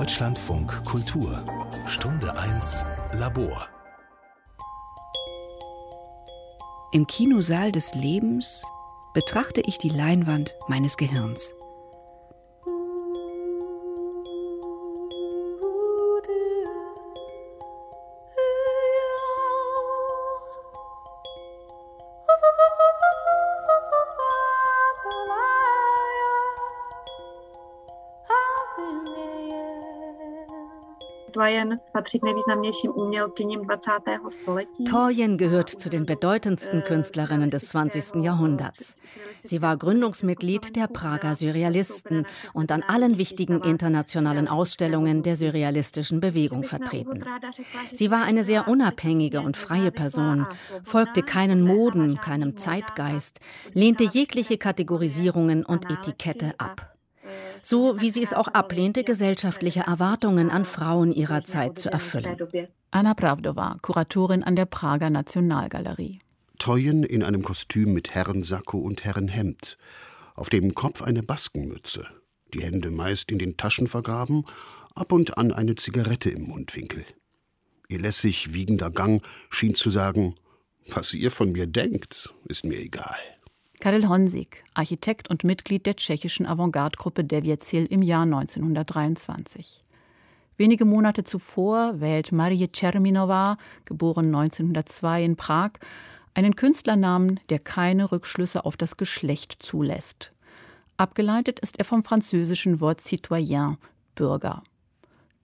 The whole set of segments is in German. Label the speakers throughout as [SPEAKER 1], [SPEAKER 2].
[SPEAKER 1] Deutschlandfunk Kultur Stunde 1 Labor
[SPEAKER 2] Im Kinosaal des Lebens betrachte ich die Leinwand meines Gehirns.
[SPEAKER 3] Patří k nejvýznamnějším umělkyním 20. století.
[SPEAKER 4] Toyen gehört zu den bedeutendsten Künstlerinnen des 20. Jahrhunderts. Sie war Gründungsmitglied der Prager Surrealisten und an allen wichtigen internationalen Ausstellungen der surrealistischen Bewegung vertreten. Sie war eine sehr unabhängige und freie Person, folgte keinen Moden, keinem Zeitgeist, lehnte jegliche Kategorisierungen und Etikette ab so wie sie es auch ablehnte, gesellschaftliche Erwartungen an Frauen ihrer Zeit zu erfüllen.
[SPEAKER 5] Anna Pravdova, Kuratorin an der Prager Nationalgalerie.
[SPEAKER 6] Teuen in einem Kostüm mit Herrensacko und Herrenhemd, auf dem Kopf eine Baskenmütze, die Hände meist in den Taschen vergraben, ab und an eine Zigarette im Mundwinkel. Ihr lässig wiegender Gang schien zu sagen, was ihr von mir denkt, ist mir egal.
[SPEAKER 5] Karel Honsig, Architekt und Mitglied der tschechischen Avantgarde-Gruppe Devětsil im Jahr 1923. Wenige Monate zuvor wählt Marie Czerminova, geboren 1902 in Prag, einen Künstlernamen, der keine Rückschlüsse auf das Geschlecht zulässt. Abgeleitet ist er vom französischen Wort citoyen, Bürger.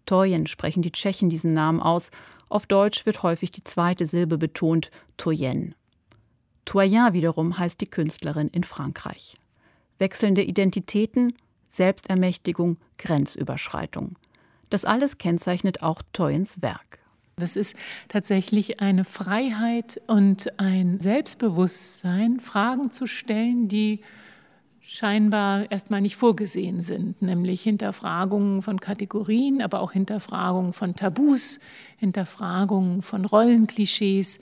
[SPEAKER 5] Toyen sprechen die Tschechen diesen Namen aus, auf Deutsch wird häufig die zweite Silbe betont, Toyen. Toyen wiederum heißt die Künstlerin in Frankreich. Wechselnde Identitäten, Selbstermächtigung, Grenzüberschreitung. Das alles kennzeichnet auch Toyens Werk.
[SPEAKER 7] Das ist tatsächlich eine Freiheit und ein Selbstbewusstsein, Fragen zu stellen, die scheinbar erstmal nicht vorgesehen sind, nämlich Hinterfragungen von Kategorien, aber auch Hinterfragungen von Tabus, Hinterfragungen von Rollenklischees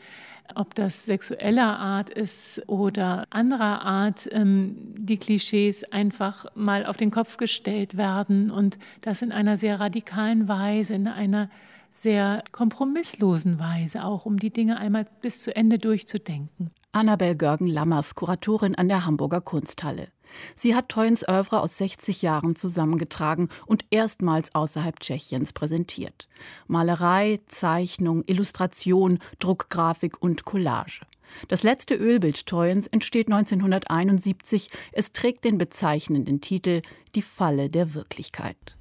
[SPEAKER 7] ob das sexueller Art ist oder anderer Art, ähm, die Klischees einfach mal auf den Kopf gestellt werden und das in einer sehr radikalen Weise, in einer sehr kompromisslosen Weise, auch um die Dinge einmal bis zu Ende durchzudenken.
[SPEAKER 5] Annabel Görgen-Lammers, Kuratorin an der Hamburger Kunsthalle. Sie hat Toyens Oeuvre aus 60 Jahren zusammengetragen und erstmals außerhalb Tschechiens präsentiert. Malerei, Zeichnung, Illustration, Druckgrafik und Collage. Das letzte Ölbild Toyens entsteht 1971. Es trägt den bezeichnenden Titel Die Falle der Wirklichkeit.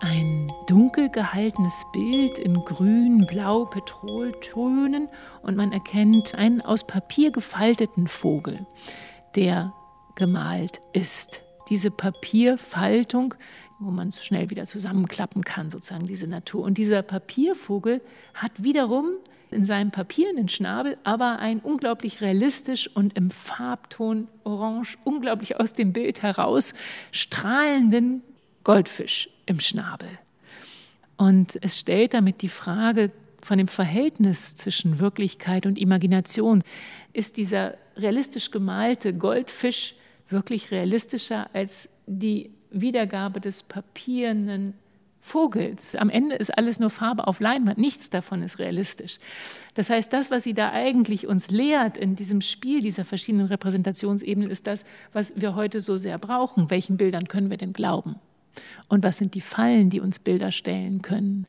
[SPEAKER 7] Ein dunkel gehaltenes Bild in grün, blau, Petroltönen und man erkennt einen aus Papier gefalteten Vogel, der gemalt ist. Diese Papierfaltung, wo man schnell wieder zusammenklappen kann, sozusagen diese Natur. Und dieser Papiervogel hat wiederum in seinem papierenden Schnabel aber einen unglaublich realistisch und im Farbton orange, unglaublich aus dem Bild heraus strahlenden Goldfisch im Schnabel. Und es stellt damit die Frage von dem Verhältnis zwischen Wirklichkeit und Imagination. Ist dieser realistisch gemalte Goldfisch wirklich realistischer als die Wiedergabe des papierenden Vogels. Am Ende ist alles nur Farbe auf Leinwand, nichts davon ist realistisch. Das heißt, das, was sie da eigentlich uns lehrt in diesem Spiel dieser verschiedenen Repräsentationsebenen, ist das, was wir heute so sehr brauchen. Welchen Bildern können wir denn glauben? Und was sind die Fallen, die uns Bilder stellen können?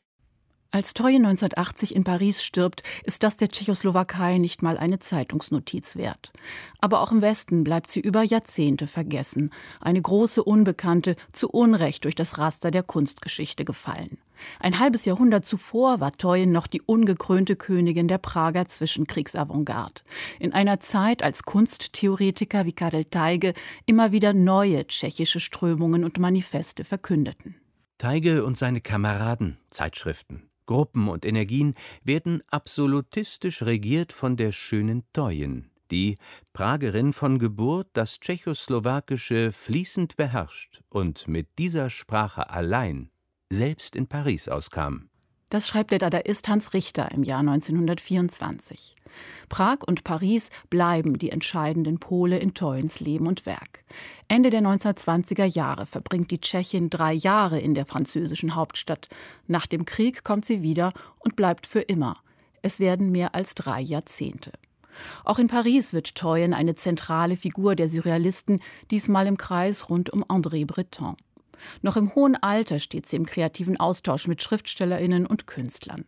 [SPEAKER 5] Als Toye 1980 in Paris stirbt, ist das der Tschechoslowakei nicht mal eine Zeitungsnotiz wert. Aber auch im Westen bleibt sie über Jahrzehnte vergessen. Eine große Unbekannte, zu Unrecht durch das Raster der Kunstgeschichte gefallen. Ein halbes Jahrhundert zuvor war Toye noch die ungekrönte Königin der Prager Zwischenkriegsavantgarde. In einer Zeit, als Kunsttheoretiker wie Karel Teige immer wieder neue tschechische Strömungen und Manifeste verkündeten.
[SPEAKER 8] Teige und seine Kameraden, Zeitschriften, Gruppen und Energien werden absolutistisch regiert von der schönen Toyen, die, Pragerin von Geburt, das Tschechoslowakische fließend beherrscht und mit dieser Sprache allein selbst in Paris auskam.
[SPEAKER 5] Das schreibt der Dadaist Hans Richter im Jahr 1924. Prag und Paris bleiben die entscheidenden Pole in Toyens Leben und Werk. Ende der 1920er Jahre verbringt die Tschechin drei Jahre in der französischen Hauptstadt. Nach dem Krieg kommt sie wieder und bleibt für immer. Es werden mehr als drei Jahrzehnte. Auch in Paris wird Toyen eine zentrale Figur der Surrealisten, diesmal im Kreis rund um André Breton. Noch im hohen Alter steht sie im kreativen Austausch mit Schriftstellerinnen und Künstlern.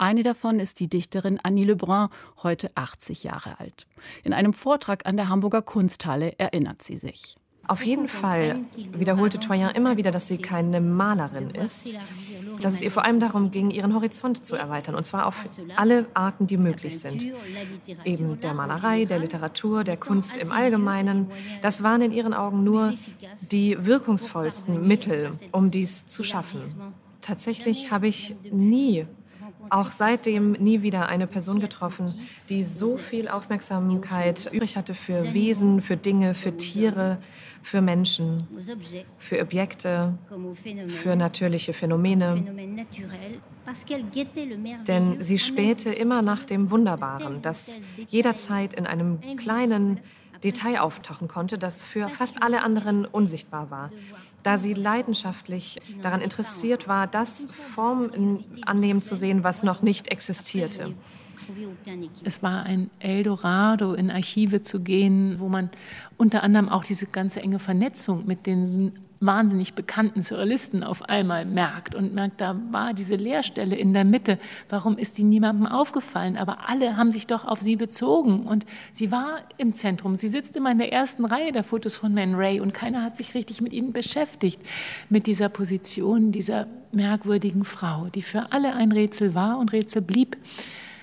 [SPEAKER 5] Eine davon ist die Dichterin Annie Lebrun, heute 80 Jahre alt. In einem Vortrag an der Hamburger Kunsthalle erinnert sie sich.
[SPEAKER 9] Auf jeden Fall wiederholte Toyen immer wieder, dass sie keine Malerin ist, dass es ihr vor allem darum ging, ihren Horizont zu erweitern, und zwar auf alle Arten, die möglich sind. Eben der Malerei, der Literatur, der Kunst im Allgemeinen. Das waren in ihren Augen nur die wirkungsvollsten Mittel, um dies zu schaffen. Tatsächlich habe ich nie auch seitdem nie wieder eine Person getroffen, die so viel Aufmerksamkeit übrig hatte für Wesen, für Dinge, für Tiere, für Menschen, für Objekte, für natürliche Phänomene. Denn sie spähte immer nach dem Wunderbaren, das jederzeit in einem kleinen Detail auftauchen konnte, das für fast alle anderen unsichtbar war da sie leidenschaftlich daran interessiert war, das Form annehmen zu sehen, was noch nicht existierte.
[SPEAKER 7] Es war ein Eldorado, in Archive zu gehen, wo man unter anderem auch diese ganze enge Vernetzung mit den wahnsinnig bekannten Surrealisten auf einmal merkt und merkt, da war diese Leerstelle in der Mitte. Warum ist die niemandem aufgefallen? Aber alle haben sich doch auf sie bezogen und sie war im Zentrum. Sie sitzt immer in der ersten Reihe der Fotos von Man Ray und keiner hat sich richtig mit ihnen beschäftigt, mit dieser Position dieser merkwürdigen Frau, die für alle ein Rätsel war und Rätsel blieb.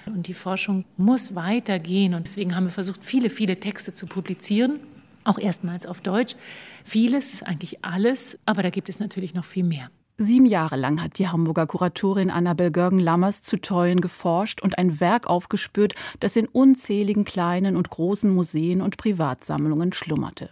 [SPEAKER 7] Und die Forschung muss weitergehen. Und deswegen haben wir versucht, viele, viele Texte zu publizieren, auch erstmals auf Deutsch. Vieles, eigentlich alles, aber da gibt es natürlich noch viel mehr.
[SPEAKER 5] Sieben Jahre lang hat die Hamburger Kuratorin Annabel Görgen-Lammers zu Teuen geforscht und ein Werk aufgespürt, das in unzähligen kleinen und großen Museen und Privatsammlungen schlummerte.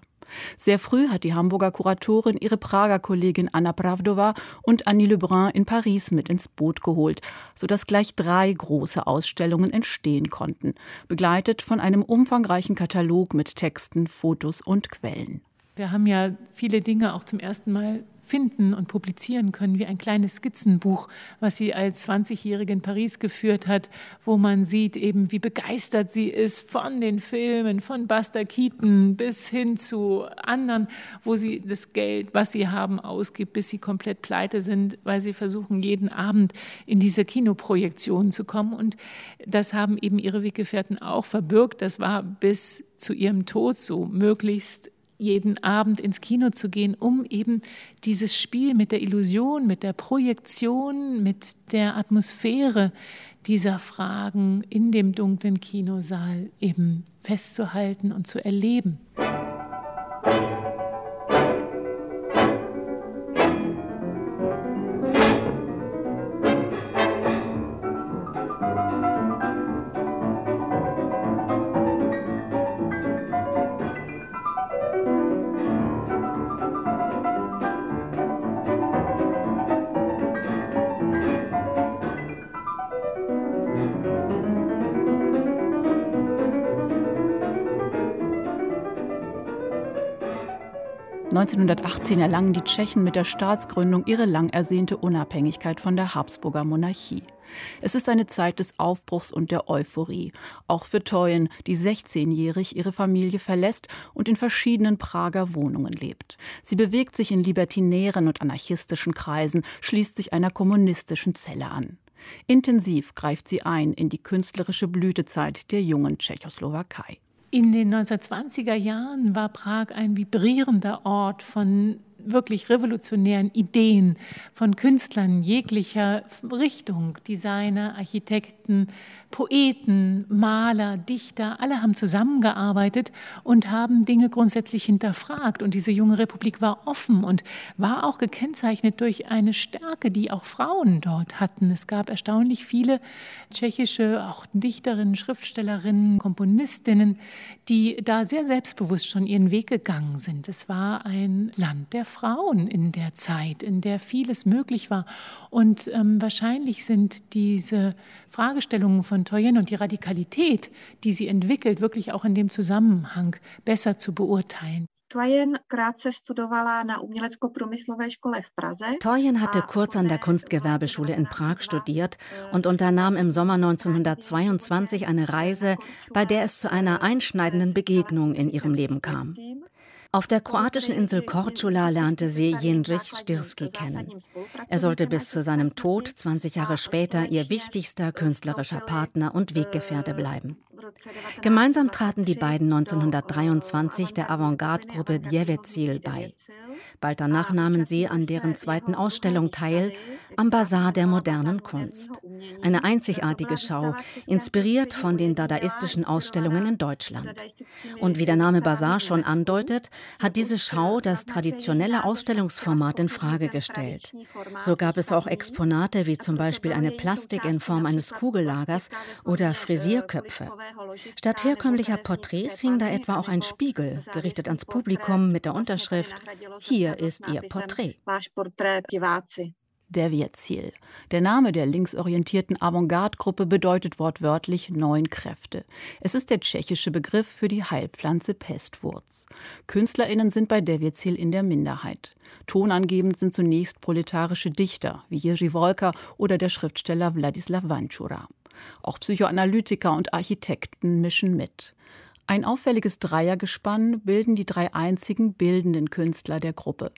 [SPEAKER 5] Sehr früh hat die Hamburger Kuratorin ihre Prager Kollegin Anna Pravdova und Annie Lebrun in Paris mit ins Boot geholt, sodass gleich drei große Ausstellungen entstehen konnten, begleitet von einem umfangreichen Katalog mit Texten, Fotos und Quellen.
[SPEAKER 7] Wir haben ja viele Dinge auch zum ersten Mal finden und publizieren können, wie ein kleines Skizzenbuch, was sie als 20-Jährige in Paris geführt hat, wo man sieht eben, wie begeistert sie ist von den Filmen, von Buster Keaton bis hin zu anderen, wo sie das Geld, was sie haben, ausgibt, bis sie komplett pleite sind, weil sie versuchen, jeden Abend in diese Kinoprojektionen zu kommen. Und das haben eben ihre Weggefährten auch verbürgt. Das war bis zu ihrem Tod so, möglichst jeden Abend ins Kino zu gehen, um eben dieses Spiel mit der Illusion, mit der Projektion, mit der Atmosphäre dieser Fragen in dem dunklen Kinosaal eben festzuhalten und zu erleben.
[SPEAKER 5] 1918 erlangen die Tschechen mit der Staatsgründung ihre lang ersehnte Unabhängigkeit von der Habsburger Monarchie. Es ist eine Zeit des Aufbruchs und der Euphorie, auch für Teuen, die 16-jährig ihre Familie verlässt und in verschiedenen Prager Wohnungen lebt. Sie bewegt sich in libertinären und anarchistischen Kreisen, schließt sich einer kommunistischen Zelle an. Intensiv greift sie ein in die künstlerische Blütezeit der jungen Tschechoslowakei.
[SPEAKER 7] In den 1920er Jahren war Prag ein vibrierender Ort von wirklich revolutionären Ideen von Künstlern jeglicher Richtung, Designer, Architekten, Poeten, Maler, Dichter, alle haben zusammengearbeitet und haben Dinge grundsätzlich hinterfragt. Und diese junge Republik war offen und war auch gekennzeichnet durch eine Stärke, die auch Frauen dort hatten. Es gab erstaunlich viele tschechische, auch Dichterinnen, Schriftstellerinnen, Komponistinnen, die da sehr selbstbewusst schon ihren Weg gegangen sind. Es war ein Land der Frauen in der Zeit, in der vieles möglich war. Und ähm, wahrscheinlich sind diese Fragestellungen von Toyen und die Radikalität, die sie entwickelt, wirklich auch in dem Zusammenhang besser zu beurteilen.
[SPEAKER 3] Toyen
[SPEAKER 4] hatte kurz an der Kunstgewerbeschule in Prag studiert und unternahm im Sommer 1922 eine Reise, bei der es zu einer einschneidenden Begegnung in ihrem Leben kam. Auf der kroatischen Insel Korčula lernte sie Jindřich Stirski kennen. Er sollte bis zu seinem Tod 20 Jahre später ihr wichtigster künstlerischer Partner und Weggefährte bleiben. Gemeinsam traten die beiden 1923 der Avantgarde-Gruppe Djevetzil bei. Bald danach nahmen sie an deren zweiten Ausstellung teil, am Bazar der modernen Kunst. Eine einzigartige Schau, inspiriert von den dadaistischen Ausstellungen in Deutschland. Und wie der Name Bazar schon andeutet, hat diese Schau das traditionelle Ausstellungsformat in Frage gestellt. So gab es auch Exponate wie zum Beispiel eine Plastik in Form eines Kugellagers oder Frisierköpfe. Statt herkömmlicher Porträts hing da etwa auch ein Spiegel, gerichtet ans Publikum mit der Unterschrift Hier ist Ihr Porträt.
[SPEAKER 5] Der Wirtziel. Der Name der linksorientierten Avantgarde-Gruppe bedeutet wortwörtlich neun Kräfte. Es ist der tschechische Begriff für die Heilpflanze Pestwurz. KünstlerInnen sind bei der Wirtziel in der Minderheit. Tonangebend sind zunächst proletarische Dichter wie Jiří Wolka oder der Schriftsteller Wladislav Vančura. Auch Psychoanalytiker und Architekten mischen mit. Ein auffälliges Dreiergespann bilden die drei einzigen bildenden Künstler der Gruppe.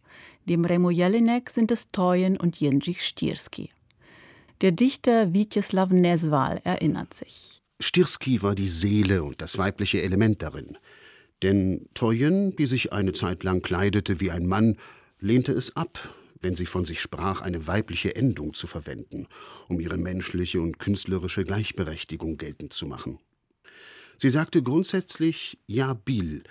[SPEAKER 5] Neben Remo Jelinek sind es Toyen und Jędrzej Stierski. Der Dichter Vyacheslav Nesval erinnert sich.
[SPEAKER 6] Stierski war die Seele und das weibliche Element darin. Denn Toyen, die sich eine Zeit lang kleidete wie ein Mann, lehnte es ab, wenn sie von sich sprach, eine weibliche Endung zu verwenden, um ihre menschliche und künstlerische Gleichberechtigung geltend zu machen. Sie sagte grundsätzlich Ja, Bill.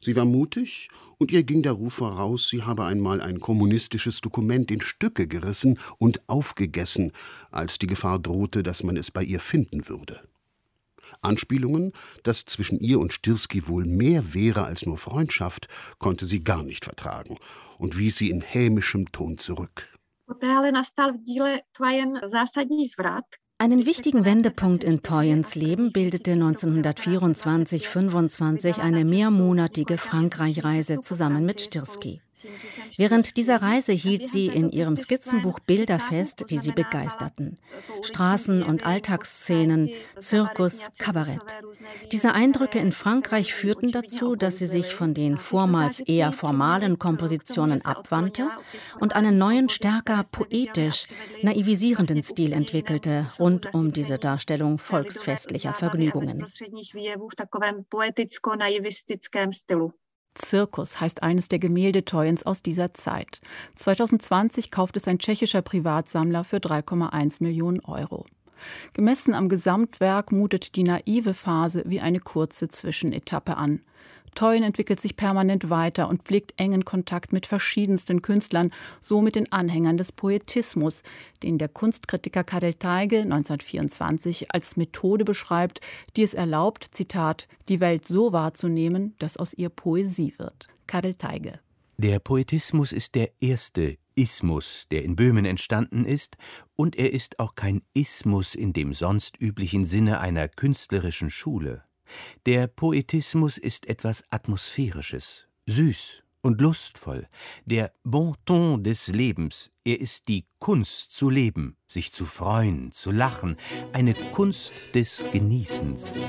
[SPEAKER 6] Sie war mutig und ihr ging der Ruf voraus, sie habe einmal ein kommunistisches Dokument in Stücke gerissen und aufgegessen, als die Gefahr drohte, dass man es bei ihr finden würde. Anspielungen, dass zwischen ihr und Stirski wohl mehr wäre als nur Freundschaft, konnte sie gar nicht vertragen und wies sie in hämischem Ton zurück.
[SPEAKER 4] Einen wichtigen Wendepunkt in Toyens Leben bildete 1924-25 eine mehrmonatige Frankreich-Reise zusammen mit Stirski. Während dieser Reise hielt sie in ihrem Skizzenbuch Bilder fest, die sie begeisterten. Straßen- und Alltagsszenen, Zirkus, Kabarett. Diese Eindrücke in Frankreich führten dazu, dass sie sich von den vormals eher formalen Kompositionen abwandte und einen neuen, stärker poetisch, naivisierenden Stil entwickelte, rund um diese Darstellung volksfestlicher Vergnügungen.
[SPEAKER 5] Zirkus heißt eines der Gemälde Toyens aus dieser Zeit. 2020 kauft es ein tschechischer Privatsammler für 3,1 Millionen Euro. Gemessen am Gesamtwerk mutet die naive Phase wie eine kurze Zwischenetappe an. Toyen entwickelt sich permanent weiter und pflegt engen Kontakt mit verschiedensten Künstlern, so mit den Anhängern des Poetismus, den der Kunstkritiker Karel Teige 1924 als Methode beschreibt, die es erlaubt, Zitat, die Welt so wahrzunehmen, dass aus ihr Poesie wird. Karel Teige.
[SPEAKER 8] Der Poetismus ist der erste Ismus, der in Böhmen entstanden ist, und er ist auch kein Ismus in dem sonst üblichen Sinne einer künstlerischen Schule. Der Poetismus ist etwas Atmosphärisches, süß und lustvoll, der Bon ton des Lebens, er ist die Kunst zu leben, sich zu freuen, zu lachen, eine Kunst des Genießens.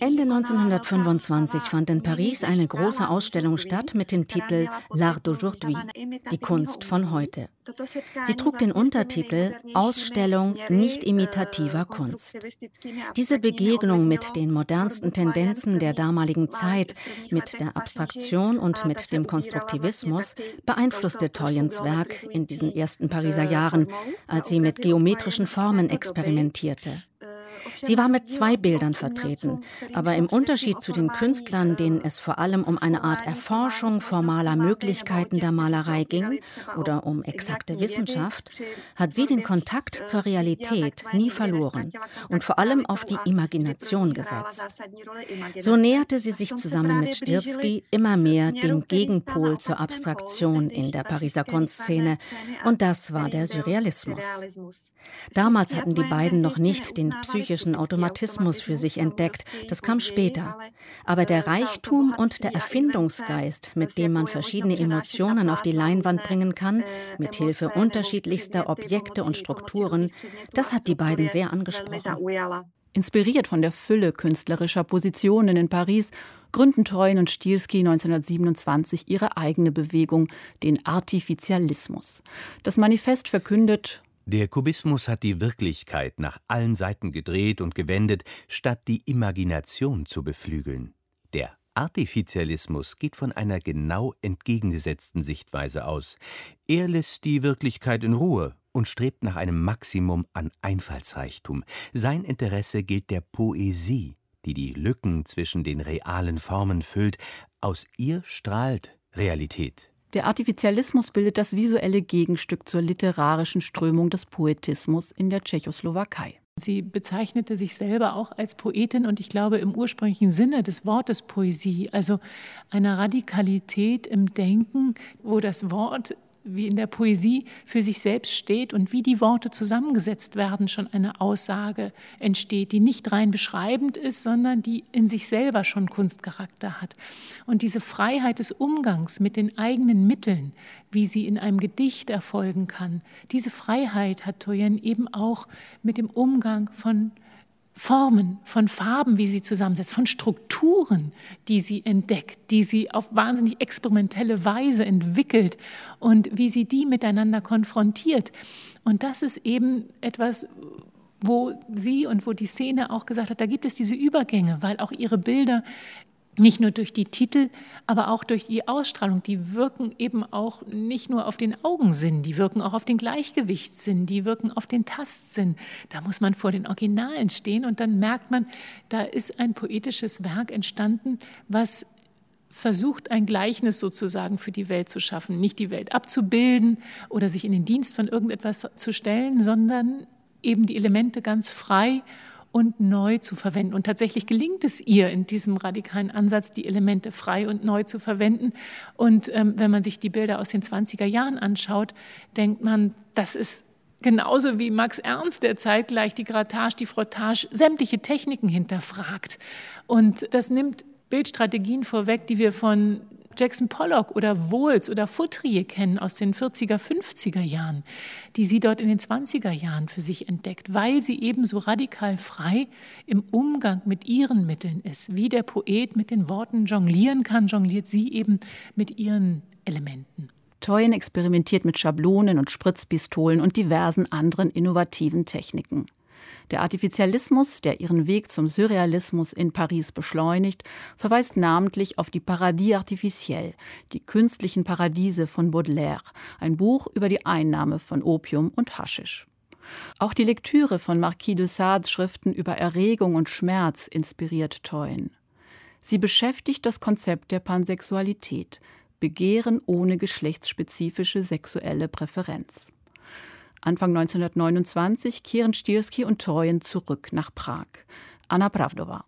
[SPEAKER 4] Ende 1925 fand in Paris eine große Ausstellung statt mit dem Titel L'Art d'aujourd'hui, die Kunst von heute. Sie trug den Untertitel Ausstellung nicht imitativer Kunst. Diese Begegnung mit den modernsten Tendenzen der damaligen Zeit, mit der Abstraktion und mit dem Konstruktivismus beeinflusste Toyens Werk in diesen ersten Pariser Jahren, als sie mit geometrischen Formen experimentierte. Sie war mit zwei Bildern vertreten, aber im Unterschied zu den Künstlern, denen es vor allem um eine Art Erforschung formaler Möglichkeiten der Malerei ging oder um exakte Wissenschaft, hat sie den Kontakt zur Realität nie verloren und vor allem auf die Imagination gesetzt. So näherte sie sich zusammen mit Stirsky immer mehr dem Gegenpol zur Abstraktion in der Pariser Kunstszene und das war der Surrealismus. Damals hatten die beiden noch nicht den psychischen Automatismus für sich entdeckt, das kam später. Aber der Reichtum und der Erfindungsgeist, mit dem man verschiedene Emotionen auf die Leinwand bringen kann, mit Hilfe unterschiedlichster Objekte und Strukturen, das hat die beiden sehr angesprochen.
[SPEAKER 5] Inspiriert von der Fülle künstlerischer Positionen in Paris gründen Treuen und Stielski 1927 ihre eigene Bewegung, den Artificialismus. Das Manifest verkündet,
[SPEAKER 8] der Kubismus hat die Wirklichkeit nach allen Seiten gedreht und gewendet, statt die Imagination zu beflügeln. Der Artificialismus geht von einer genau entgegengesetzten Sichtweise aus. Er lässt die Wirklichkeit in Ruhe und strebt nach einem Maximum an Einfallsreichtum. Sein Interesse gilt der Poesie, die die Lücken zwischen den realen Formen füllt. Aus ihr strahlt Realität.
[SPEAKER 5] Der Artificialismus bildet das visuelle Gegenstück zur literarischen Strömung des Poetismus in der Tschechoslowakei.
[SPEAKER 7] Sie bezeichnete sich selber auch als Poetin und ich glaube im ursprünglichen Sinne des Wortes Poesie, also einer Radikalität im Denken, wo das Wort wie in der Poesie für sich selbst steht und wie die Worte zusammengesetzt werden, schon eine Aussage entsteht, die nicht rein beschreibend ist, sondern die in sich selber schon Kunstcharakter hat. Und diese Freiheit des Umgangs mit den eigenen Mitteln, wie sie in einem Gedicht erfolgen kann, diese Freiheit hat Toyen eben auch mit dem Umgang von Formen, von Farben, wie sie zusammensetzt, von Strukturen, die sie entdeckt, die sie auf wahnsinnig experimentelle Weise entwickelt und wie sie die miteinander konfrontiert. Und das ist eben etwas, wo sie und wo die Szene auch gesagt hat, da gibt es diese Übergänge, weil auch ihre Bilder nicht nur durch die Titel, aber auch durch die Ausstrahlung. Die wirken eben auch nicht nur auf den Augensinn, die wirken auch auf den Gleichgewichtssinn, die wirken auf den Tastsinn. Da muss man vor den Originalen stehen und dann merkt man, da ist ein poetisches Werk entstanden, was versucht, ein Gleichnis sozusagen für die Welt zu schaffen. Nicht die Welt abzubilden oder sich in den Dienst von irgendetwas zu stellen, sondern eben die Elemente ganz frei und neu zu verwenden. Und tatsächlich gelingt es ihr in diesem radikalen Ansatz, die Elemente frei und neu zu verwenden. Und ähm, wenn man sich die Bilder aus den 20er Jahren anschaut, denkt man, das ist genauso wie Max Ernst, der zeitgleich die Grattage, die Frottage, sämtliche Techniken hinterfragt. Und das nimmt Bildstrategien vorweg, die wir von Jackson Pollock oder Wohls oder Foutrier kennen aus den 40er, 50er Jahren, die sie dort in den 20er Jahren für sich entdeckt, weil sie eben so radikal frei im Umgang mit ihren Mitteln ist. Wie der Poet mit den Worten jonglieren kann, jongliert sie eben mit ihren Elementen.
[SPEAKER 5] Toyen experimentiert mit Schablonen und Spritzpistolen und diversen anderen innovativen Techniken. Der Artificialismus, der ihren Weg zum Surrealismus in Paris beschleunigt, verweist namentlich auf die Paradis artificiels, die künstlichen Paradiese von Baudelaire, ein Buch über die Einnahme von Opium und Haschisch. Auch die Lektüre von Marquis de Sades Schriften über Erregung und Schmerz inspiriert Toyn. Sie beschäftigt das Konzept der Pansexualität, Begehren ohne geschlechtsspezifische sexuelle Präferenz. Anfang 1929 kehren Stierski und Trojen zurück nach Prag. Anna Pravdova.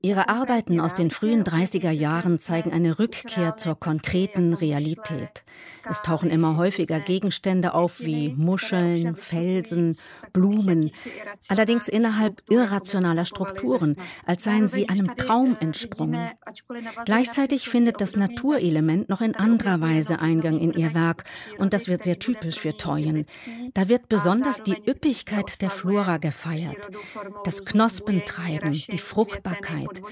[SPEAKER 4] Ihre Arbeiten aus den frühen 30er Jahren zeigen eine Rückkehr zur konkreten Realität. Es tauchen immer häufiger Gegenstände auf wie Muscheln, Felsen, Blumen, allerdings innerhalb irrationaler Strukturen, als seien sie einem Traum entsprungen. Gleichzeitig findet das Naturelement noch in anderer Weise Eingang in ihr Werk und das wird sehr typisch für Toyen. Da wird besonders die Üppigkeit der Flora gefeiert, das Knospentreiben, die Fruchtbarkeit,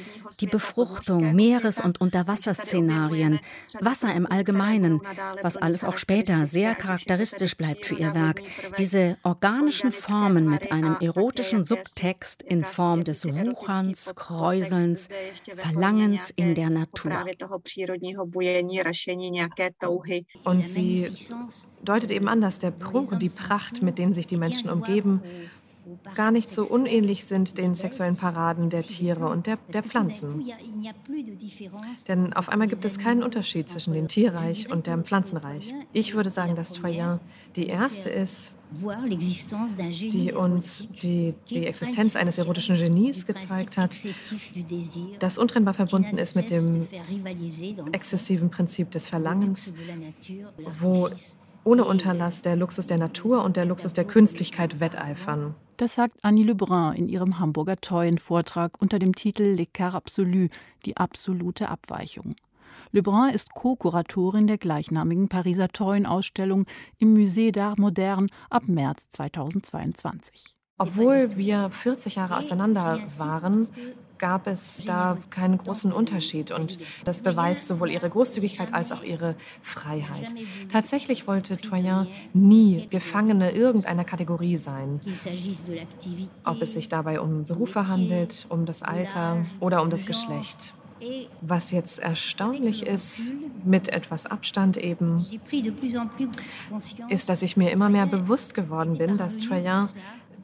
[SPEAKER 4] die Befruchtung, Meeres- und Unterwasserszenarien, Wasser im Allgemeinen, was alles auch später sehr charakteristisch bleibt für ihr Werk. Diese organischen Formen mit einem erotischen Subtext in Form des Wucherns, Kräuselns, Verlangens in der Natur.
[SPEAKER 9] Und sie deutet eben an, dass der Prunk und die Pracht, mit denen sich die Menschen umgeben, gar nicht so unähnlich sind den sexuellen Paraden der Tiere und der, der Pflanzen. Denn auf einmal gibt es keinen Unterschied zwischen dem Tierreich und dem Pflanzenreich. Ich würde sagen, dass Troyen die erste ist, die uns die, die Existenz eines erotischen Genies gezeigt hat, das untrennbar verbunden ist mit dem exzessiven Prinzip des Verlangens, wo ohne Unterlass der Luxus der Natur und der Luxus der Künstlichkeit wetteifern.
[SPEAKER 5] Das sagt Annie Lebrun in ihrem Hamburger Teuen-Vortrag unter dem Titel L'écart absolu, die absolute Abweichung. Lebrun ist Co-Kuratorin der gleichnamigen Pariser Teuen-Ausstellung im Musée d'Art Moderne ab März 2022.
[SPEAKER 9] Obwohl wir 40 Jahre auseinander waren, gab es da keinen großen Unterschied. Und das beweist sowohl ihre Großzügigkeit als auch ihre Freiheit. Tatsächlich wollte Toyen nie Gefangene irgendeiner Kategorie sein. Ob es sich dabei um Berufe handelt, um das Alter oder um das Geschlecht. Was jetzt erstaunlich ist, mit etwas Abstand eben, ist, dass ich mir immer mehr bewusst geworden bin, dass Troyen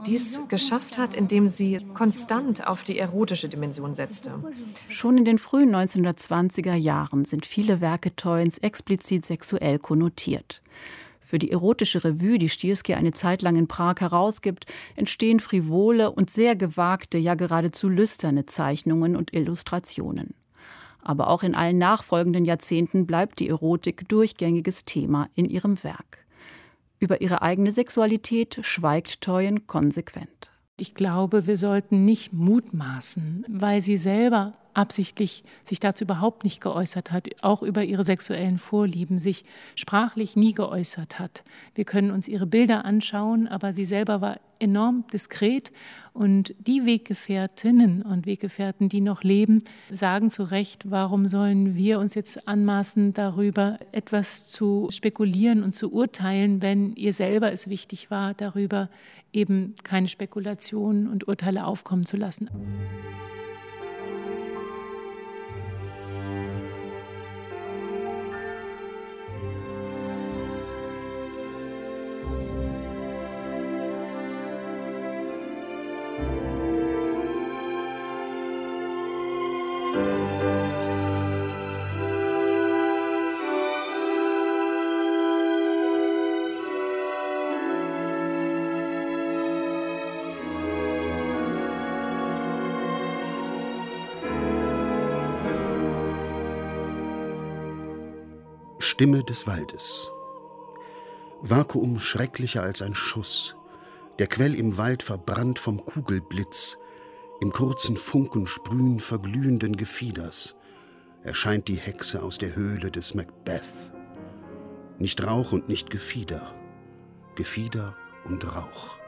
[SPEAKER 9] dies geschafft hat, indem sie konstant auf die erotische Dimension setzte.
[SPEAKER 5] Schon in den frühen 1920er Jahren sind viele Werke Toyens explizit sexuell konnotiert. Für die erotische Revue, die Stiersky eine Zeit lang in Prag herausgibt, entstehen frivole und sehr gewagte, ja geradezu lüsterne Zeichnungen und Illustrationen. Aber auch in allen nachfolgenden Jahrzehnten bleibt die Erotik durchgängiges Thema in ihrem Werk. Über ihre eigene Sexualität schweigt Toyen konsequent.
[SPEAKER 7] Ich glaube, wir sollten nicht mutmaßen, weil sie selber absichtlich sich dazu überhaupt nicht geäußert hat, auch über ihre sexuellen Vorlieben sich sprachlich nie geäußert hat. Wir können uns ihre Bilder anschauen, aber sie selber war enorm diskret und die Weggefährtinnen und Weggefährten, die noch leben, sagen zu Recht, warum sollen wir uns jetzt anmaßen, darüber etwas zu spekulieren und zu urteilen, wenn ihr selber es wichtig war, darüber eben keine Spekulationen und Urteile aufkommen zu lassen.
[SPEAKER 6] Stimme des Waldes. Vakuum schrecklicher als ein Schuss. Der Quell im Wald verbrannt vom Kugelblitz. Im kurzen Funken sprühen verglühenden Gefieders. Erscheint die Hexe aus der Höhle des Macbeth. Nicht Rauch und nicht Gefieder. Gefieder und Rauch.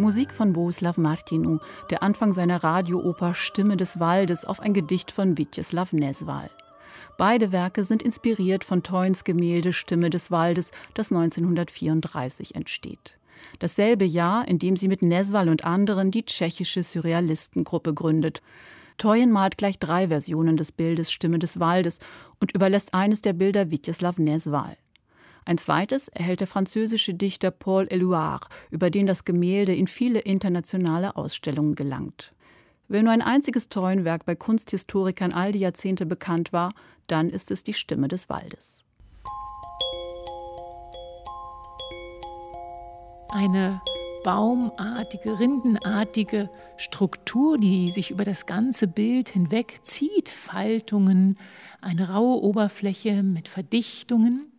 [SPEAKER 5] Musik von Bohuslav Martinu, der Anfang seiner Radiooper Stimme des Waldes auf ein Gedicht von Witjeslav Neswal. Beide Werke sind inspiriert von Toyns Gemälde Stimme des Waldes, das 1934 entsteht. Dasselbe Jahr, in dem sie mit Neswal und anderen die tschechische Surrealistengruppe gründet. Toyen malt gleich drei Versionen des Bildes Stimme des Waldes und überlässt eines der Bilder Witjeslav Neswal. Ein zweites erhält der französische Dichter Paul Éluard, über den das Gemälde in viele internationale Ausstellungen gelangt. Wenn nur ein einziges Treuenwerk bei Kunsthistorikern all die Jahrzehnte bekannt war, dann ist es die Stimme des Waldes.
[SPEAKER 7] Eine baumartige, rindenartige Struktur, die sich über das ganze Bild hinweg zieht, Faltungen, eine raue Oberfläche mit Verdichtungen.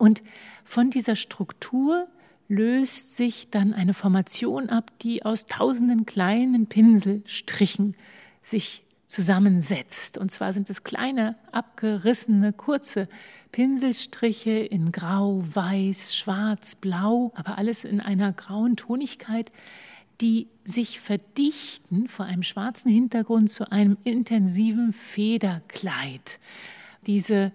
[SPEAKER 7] Und von dieser Struktur löst sich dann eine Formation ab, die aus tausenden kleinen Pinselstrichen sich zusammensetzt. Und zwar sind es kleine, abgerissene, kurze Pinselstriche in Grau, Weiß, Schwarz, Blau, aber alles in einer grauen Tonigkeit, die sich verdichten vor einem schwarzen Hintergrund zu einem intensiven Federkleid. Diese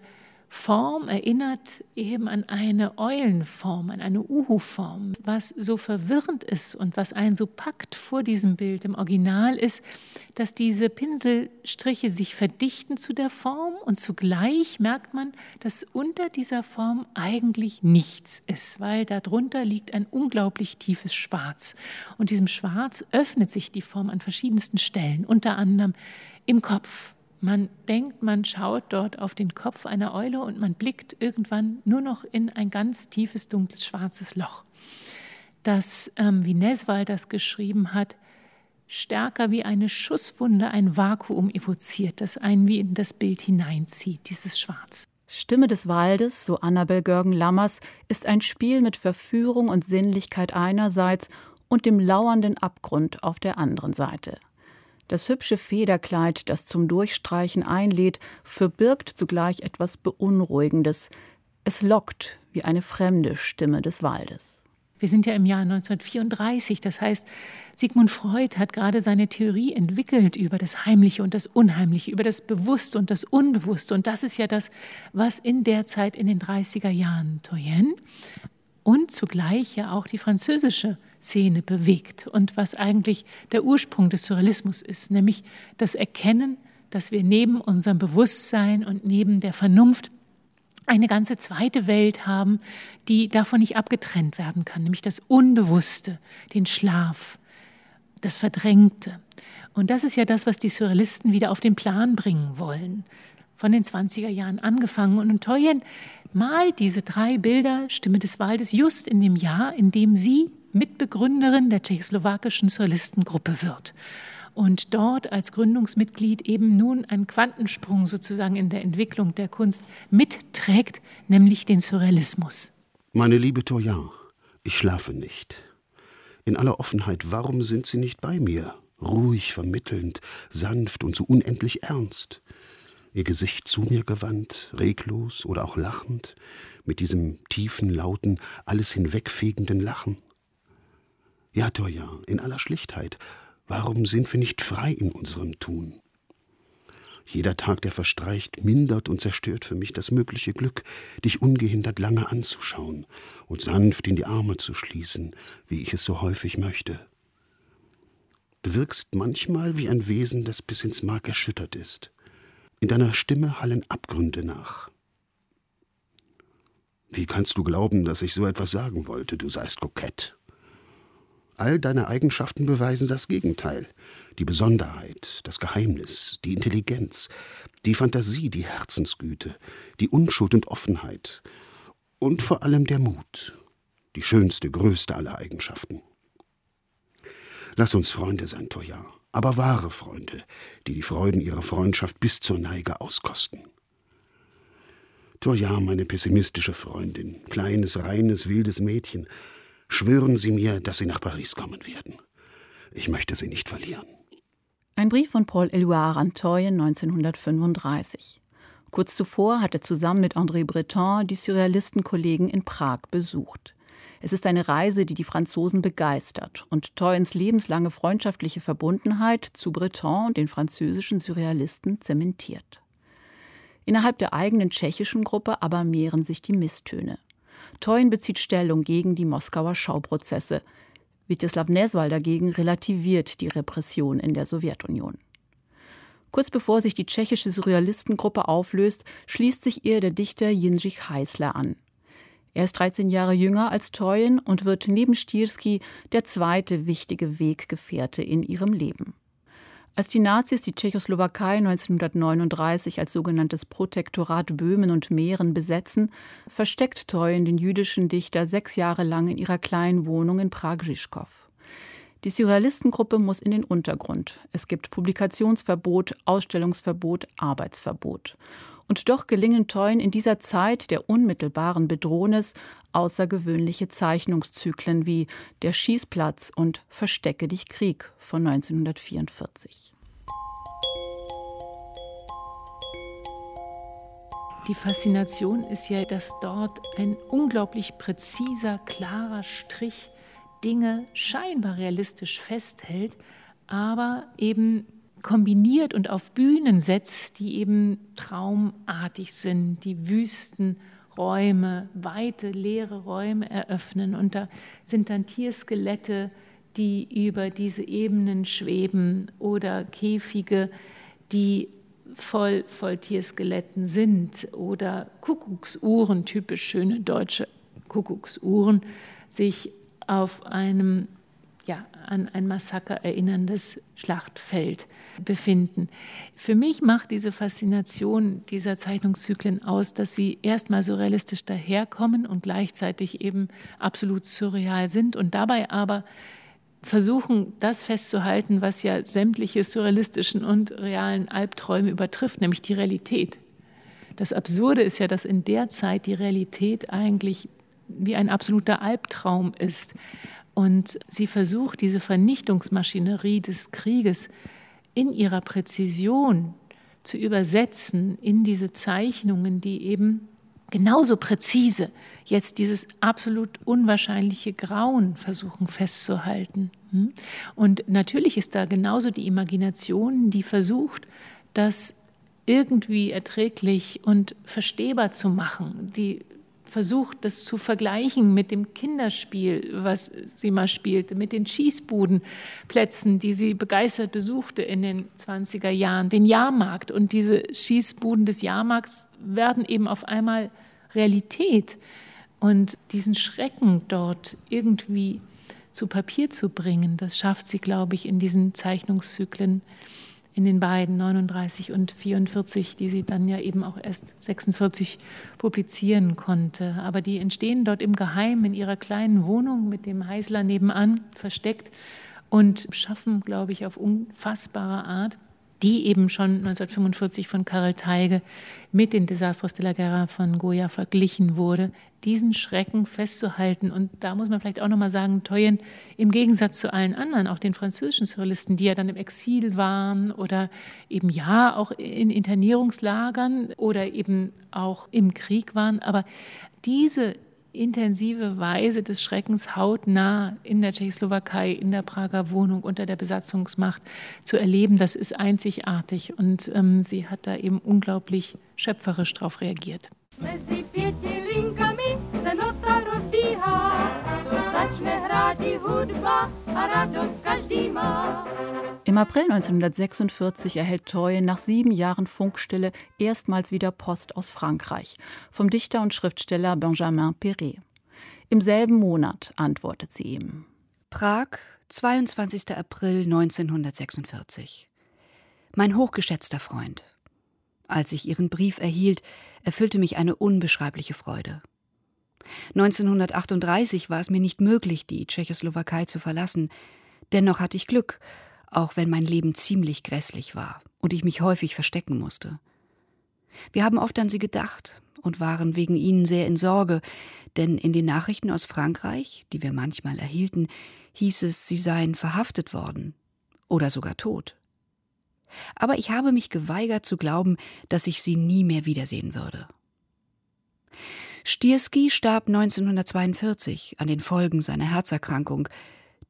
[SPEAKER 7] Form erinnert eben an eine Eulenform, an eine Uhu-Form. Was so verwirrend ist und was einen so packt vor diesem Bild im Original ist, dass diese Pinselstriche sich verdichten zu der Form und zugleich merkt man, dass unter dieser Form eigentlich nichts ist, weil darunter liegt ein unglaublich tiefes Schwarz. Und diesem Schwarz öffnet sich die Form an verschiedensten Stellen, unter anderem im Kopf, man denkt, man schaut dort auf den Kopf einer Eule und man blickt irgendwann nur noch in ein ganz tiefes, dunkles, schwarzes Loch. Das, ähm, wie Neswald das geschrieben hat, stärker wie eine Schusswunde ein Vakuum evoziert, das einen wie in das Bild hineinzieht, dieses Schwarz.
[SPEAKER 5] Stimme des Waldes, so Annabel Görgen-Lammers, ist ein Spiel mit Verführung und Sinnlichkeit einerseits und dem lauernden Abgrund auf der anderen Seite. Das hübsche Federkleid, das zum Durchstreichen einlädt, verbirgt zugleich etwas Beunruhigendes. Es lockt wie eine fremde Stimme des Waldes.
[SPEAKER 7] Wir sind ja im Jahr 1934, das heißt, Sigmund Freud hat gerade seine Theorie entwickelt über das Heimliche und das Unheimliche, über das Bewusste und das Unbewusste. Und das ist ja das, was in der Zeit in den 30er Jahren Toyen und zugleich ja auch die französische Szene bewegt und was eigentlich der Ursprung des Surrealismus ist, nämlich das Erkennen, dass wir neben unserem Bewusstsein und neben der Vernunft eine ganze zweite Welt haben, die davon nicht abgetrennt werden kann, nämlich das Unbewusste, den Schlaf, das Verdrängte. Und das ist ja das, was die Surrealisten wieder auf den Plan bringen wollen. Von den 20er Jahren angefangen. Und Toyen malt diese drei Bilder, Stimme des Waldes, just in dem Jahr, in dem sie Mitbegründerin der tschechoslowakischen Surrealistengruppe wird und dort als Gründungsmitglied eben nun einen Quantensprung sozusagen in der Entwicklung der Kunst mitträgt, nämlich den Surrealismus.
[SPEAKER 6] Meine liebe Toya, ich schlafe nicht. In aller Offenheit, warum sind Sie nicht bei mir? Ruhig, vermittelnd, sanft und so unendlich ernst. Ihr Gesicht zu mir gewandt, reglos oder auch lachend, mit diesem tiefen, lauten, alles hinwegfegenden Lachen. Ja, Toya, in aller Schlichtheit, warum sind wir nicht frei in unserem Tun? Jeder Tag, der verstreicht, mindert und zerstört für mich das mögliche Glück, dich ungehindert lange anzuschauen und sanft in die Arme zu schließen, wie ich es so häufig möchte. Du wirkst manchmal wie ein Wesen, das bis ins Mark erschüttert ist. In deiner Stimme hallen Abgründe nach. Wie kannst du glauben, dass ich so etwas sagen wollte, du seist kokett? All deine Eigenschaften beweisen das Gegenteil. Die Besonderheit, das Geheimnis, die Intelligenz, die Fantasie, die Herzensgüte, die Unschuld und Offenheit und vor allem der Mut, die schönste, größte aller Eigenschaften. Lass uns Freunde sein, Toya, aber wahre Freunde, die die Freuden ihrer Freundschaft bis zur Neige auskosten. Toya, meine pessimistische Freundin, kleines, reines, wildes Mädchen, Schwören Sie mir, dass Sie nach Paris kommen werden. Ich möchte Sie nicht verlieren.
[SPEAKER 5] Ein Brief von Paul Eluard an Toyen 1935. Kurz zuvor hat er zusammen mit André Breton die Surrealistenkollegen in Prag besucht. Es ist eine Reise, die die Franzosen begeistert und Toyens lebenslange freundschaftliche Verbundenheit zu Breton und den französischen Surrealisten zementiert. Innerhalb der eigenen tschechischen Gruppe aber mehren sich die Misstöne. Teun bezieht Stellung gegen die Moskauer Schauprozesse. Vyacheslav Neswal dagegen relativiert die Repression in der Sowjetunion. Kurz bevor sich die tschechische Surrealistengruppe auflöst, schließt sich ihr der Dichter Jindřich Heißler an. Er ist 13 Jahre jünger als Teuen und wird neben Stierski der zweite wichtige Weggefährte in ihrem Leben. Als die Nazis die Tschechoslowakei 1939 als sogenanntes Protektorat Böhmen und Mähren besetzen, versteckt Teuen den jüdischen Dichter sechs Jahre lang in ihrer kleinen Wohnung in Prag-Žižkov. Die Surrealistengruppe muss in den Untergrund. Es gibt Publikationsverbot, Ausstellungsverbot, Arbeitsverbot. Und doch gelingen Teuen in dieser Zeit der unmittelbaren Bedrohnis außergewöhnliche Zeichnungszyklen wie Der Schießplatz und Verstecke dich Krieg von 1944.
[SPEAKER 7] Die Faszination ist ja, dass dort ein unglaublich präziser, klarer Strich Dinge scheinbar realistisch festhält, aber eben kombiniert und auf Bühnen setzt, die eben traumartig sind, die Wüsten Räume, weite, leere Räume eröffnen. Und da sind dann Tierskelette, die über diese Ebenen schweben oder Käfige, die voll, voll Tierskeletten sind oder Kuckucksuhren, typisch schöne deutsche Kuckucksuhren, sich auf einem an ein Massaker erinnerndes Schlachtfeld befinden. Für mich macht diese Faszination dieser Zeichnungszyklen aus, dass sie erstmal so realistisch daherkommen und gleichzeitig eben absolut surreal sind und dabei aber versuchen, das festzuhalten, was ja sämtliche surrealistischen und realen Albträume übertrifft, nämlich die Realität. Das Absurde ist ja, dass in der Zeit die Realität eigentlich wie ein absoluter Albtraum ist. Und sie versucht, diese Vernichtungsmaschinerie des Krieges in ihrer Präzision zu übersetzen in diese Zeichnungen, die eben genauso präzise jetzt dieses absolut unwahrscheinliche Grauen versuchen festzuhalten. Hm? Und natürlich ist da genauso die Imagination, die versucht, das irgendwie erträglich und verstehbar zu machen, die versucht, das zu vergleichen mit dem Kinderspiel, was sie mal spielte, mit den Schießbudenplätzen, die sie begeistert besuchte in den 20er Jahren, den Jahrmarkt. Und diese Schießbuden des Jahrmarkts werden eben auf einmal Realität. Und diesen Schrecken dort irgendwie zu Papier zu bringen, das schafft sie, glaube ich, in diesen Zeichnungszyklen in den beiden 39 und 44, die sie dann ja eben auch erst 46 publizieren konnte. Aber die entstehen dort im Geheimen in ihrer kleinen Wohnung mit dem Heißler nebenan versteckt und schaffen, glaube ich, auf unfassbare Art die eben schon 1945 von Karel Teige mit den Desastres de la Guerra von Goya verglichen wurde, diesen Schrecken festzuhalten. Und da muss man vielleicht auch nochmal sagen, Toyen im Gegensatz zu allen anderen, auch den französischen Surrealisten, die ja dann im Exil waren oder eben ja auch in Internierungslagern oder eben auch im Krieg waren, aber diese intensive Weise des Schreckens hautnah in der Tschechoslowakei, in der Prager Wohnung unter der Besatzungsmacht zu erleben, das ist einzigartig. Und ähm, sie hat da eben unglaublich schöpferisch darauf reagiert.
[SPEAKER 5] Im April 1946 erhält Toye nach sieben Jahren Funkstille erstmals wieder Post aus Frankreich vom Dichter und Schriftsteller Benjamin Perret. Im selben Monat antwortet sie ihm.
[SPEAKER 2] Prag, 22. April 1946. Mein hochgeschätzter Freund. Als ich Ihren Brief erhielt, erfüllte mich eine unbeschreibliche Freude. 1938 war es mir nicht möglich, die Tschechoslowakei zu verlassen. Dennoch hatte ich Glück, auch wenn mein Leben ziemlich grässlich war und ich mich häufig verstecken musste. Wir haben oft an sie gedacht und waren wegen ihnen sehr in Sorge, denn in den Nachrichten aus Frankreich, die wir manchmal erhielten, hieß es, sie seien verhaftet worden oder sogar tot. Aber ich habe mich geweigert zu glauben, dass ich sie nie mehr wiedersehen würde. Stierski starb 1942 an den Folgen seiner Herzerkrankung.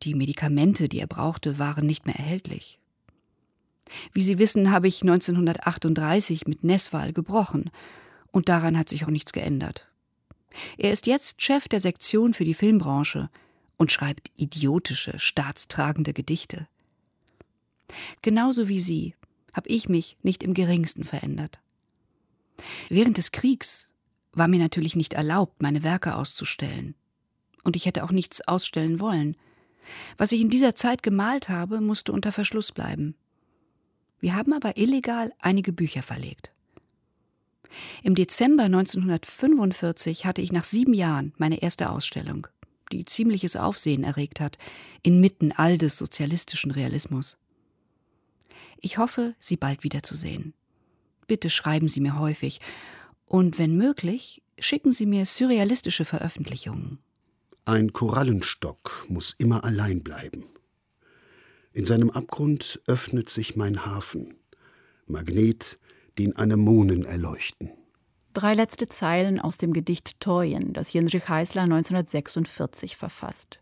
[SPEAKER 2] Die Medikamente, die er brauchte, waren nicht mehr erhältlich. Wie Sie wissen, habe ich 1938 mit Neswal gebrochen, und daran hat sich auch nichts geändert. Er ist jetzt Chef der Sektion für die Filmbranche und schreibt idiotische, staatstragende Gedichte. Genauso wie Sie habe ich mich nicht im geringsten verändert. Während des Kriegs war mir natürlich nicht erlaubt, meine Werke auszustellen. Und ich hätte auch nichts ausstellen wollen. Was ich in dieser Zeit gemalt habe, musste unter Verschluss bleiben. Wir haben aber illegal einige Bücher verlegt. Im Dezember 1945 hatte ich nach sieben Jahren meine erste Ausstellung, die ziemliches Aufsehen erregt hat, inmitten all des sozialistischen Realismus. Ich hoffe, Sie bald wiederzusehen. Bitte schreiben Sie mir häufig und wenn möglich, schicken Sie mir surrealistische Veröffentlichungen.
[SPEAKER 6] Ein Korallenstock muss immer allein bleiben. In seinem Abgrund öffnet sich mein Hafen, Magnet, den Anemonen erleuchten.
[SPEAKER 5] Drei letzte Zeilen aus dem Gedicht Toyen, das Jindřich Heisler 1946 verfasst.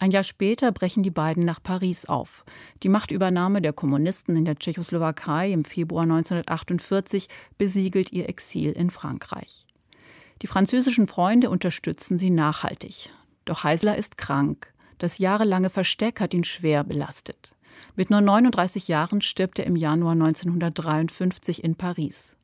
[SPEAKER 5] Ein Jahr später brechen die beiden nach Paris auf. Die Machtübernahme der Kommunisten in der Tschechoslowakei im Februar 1948 besiegelt ihr Exil in Frankreich. Die französischen Freunde unterstützen sie nachhaltig. Doch Heisler ist krank. Das jahrelange Versteck hat ihn schwer belastet. Mit nur 39 Jahren stirbt er im Januar 1953 in Paris.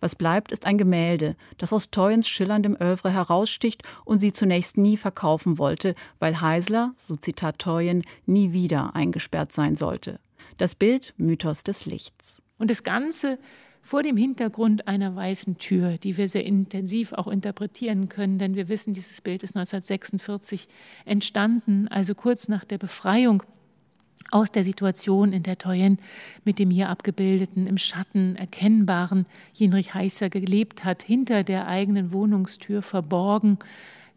[SPEAKER 5] Was bleibt, ist ein Gemälde, das aus Toyens schillerndem Övre heraussticht und sie zunächst nie verkaufen wollte, weil Heisler, so Zitat Toyen, nie wieder eingesperrt sein sollte. Das Bild Mythos des Lichts.
[SPEAKER 7] Und das Ganze vor dem Hintergrund einer weißen Tür, die wir sehr intensiv auch interpretieren können, denn wir wissen, dieses Bild ist 1946 entstanden, also kurz nach der Befreiung aus der Situation, in der Toyen mit dem hier abgebildeten, im Schatten erkennbaren Jinrich Heißer gelebt hat, hinter der eigenen Wohnungstür verborgen,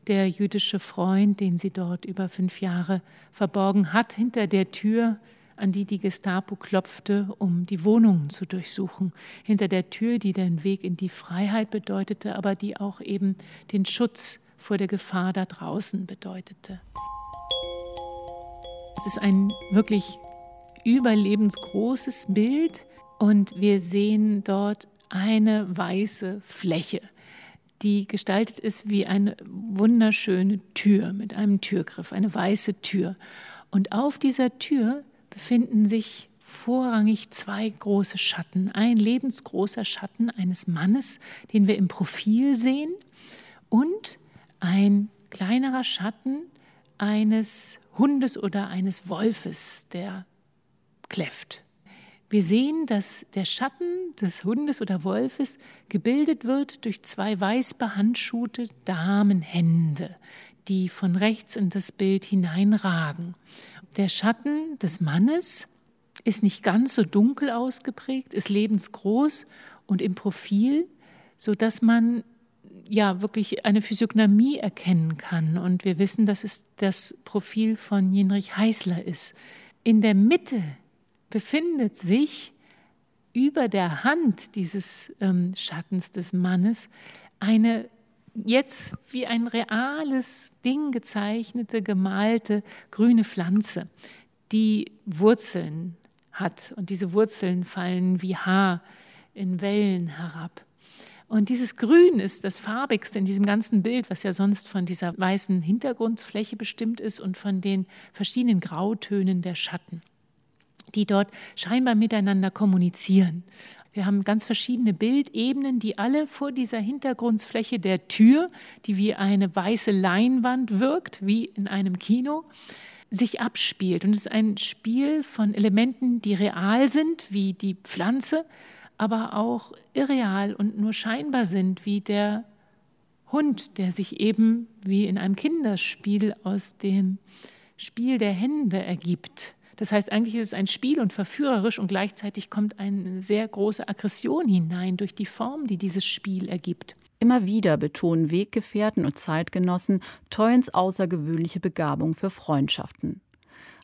[SPEAKER 7] der jüdische Freund, den sie dort über fünf Jahre verborgen hat, hinter der Tür, an die die Gestapo klopfte, um die Wohnungen zu durchsuchen, hinter der Tür, die den Weg in die Freiheit bedeutete, aber die auch eben den Schutz vor der Gefahr da draußen bedeutete. Es ist ein wirklich überlebensgroßes Bild und wir sehen dort eine weiße Fläche, die gestaltet ist wie eine wunderschöne Tür mit einem Türgriff, eine weiße Tür. Und auf dieser Tür befinden sich vorrangig zwei große Schatten. Ein lebensgroßer Schatten eines Mannes, den wir im Profil sehen, und ein kleinerer Schatten eines Hundes oder eines Wolfes, der kläfft. Wir sehen, dass der Schatten des Hundes oder Wolfes gebildet wird durch zwei weiß behandschuhte Damenhände, die von rechts in das Bild hineinragen. Der Schatten des Mannes ist nicht ganz so dunkel ausgeprägt, ist lebensgroß und im Profil, so dass man ja wirklich eine Physiognomie erkennen kann. Und wir wissen, dass es das Profil von Jinrich Heißler ist. In der Mitte befindet sich über der Hand dieses ähm, Schattens des Mannes eine jetzt wie ein reales Ding gezeichnete, gemalte grüne Pflanze, die Wurzeln hat. Und diese Wurzeln fallen wie Haar in Wellen herab. Und dieses Grün ist das farbigste in diesem ganzen Bild, was ja sonst von dieser weißen Hintergrundfläche bestimmt ist und von den verschiedenen Grautönen der Schatten, die dort scheinbar miteinander kommunizieren. Wir haben ganz verschiedene Bildebenen, die alle vor dieser Hintergrundfläche der Tür, die wie eine weiße Leinwand wirkt, wie in einem Kino, sich abspielt. Und es ist ein Spiel von Elementen, die real sind, wie die Pflanze, aber auch irreal und nur scheinbar sind, wie der Hund, der sich eben wie in einem Kinderspiel aus dem Spiel der Hände ergibt. Das heißt, eigentlich ist es ein Spiel und verführerisch und gleichzeitig kommt eine sehr große Aggression hinein durch die Form, die dieses Spiel ergibt.
[SPEAKER 5] Immer wieder betonen Weggefährten und Zeitgenossen Toyens außergewöhnliche Begabung für Freundschaften.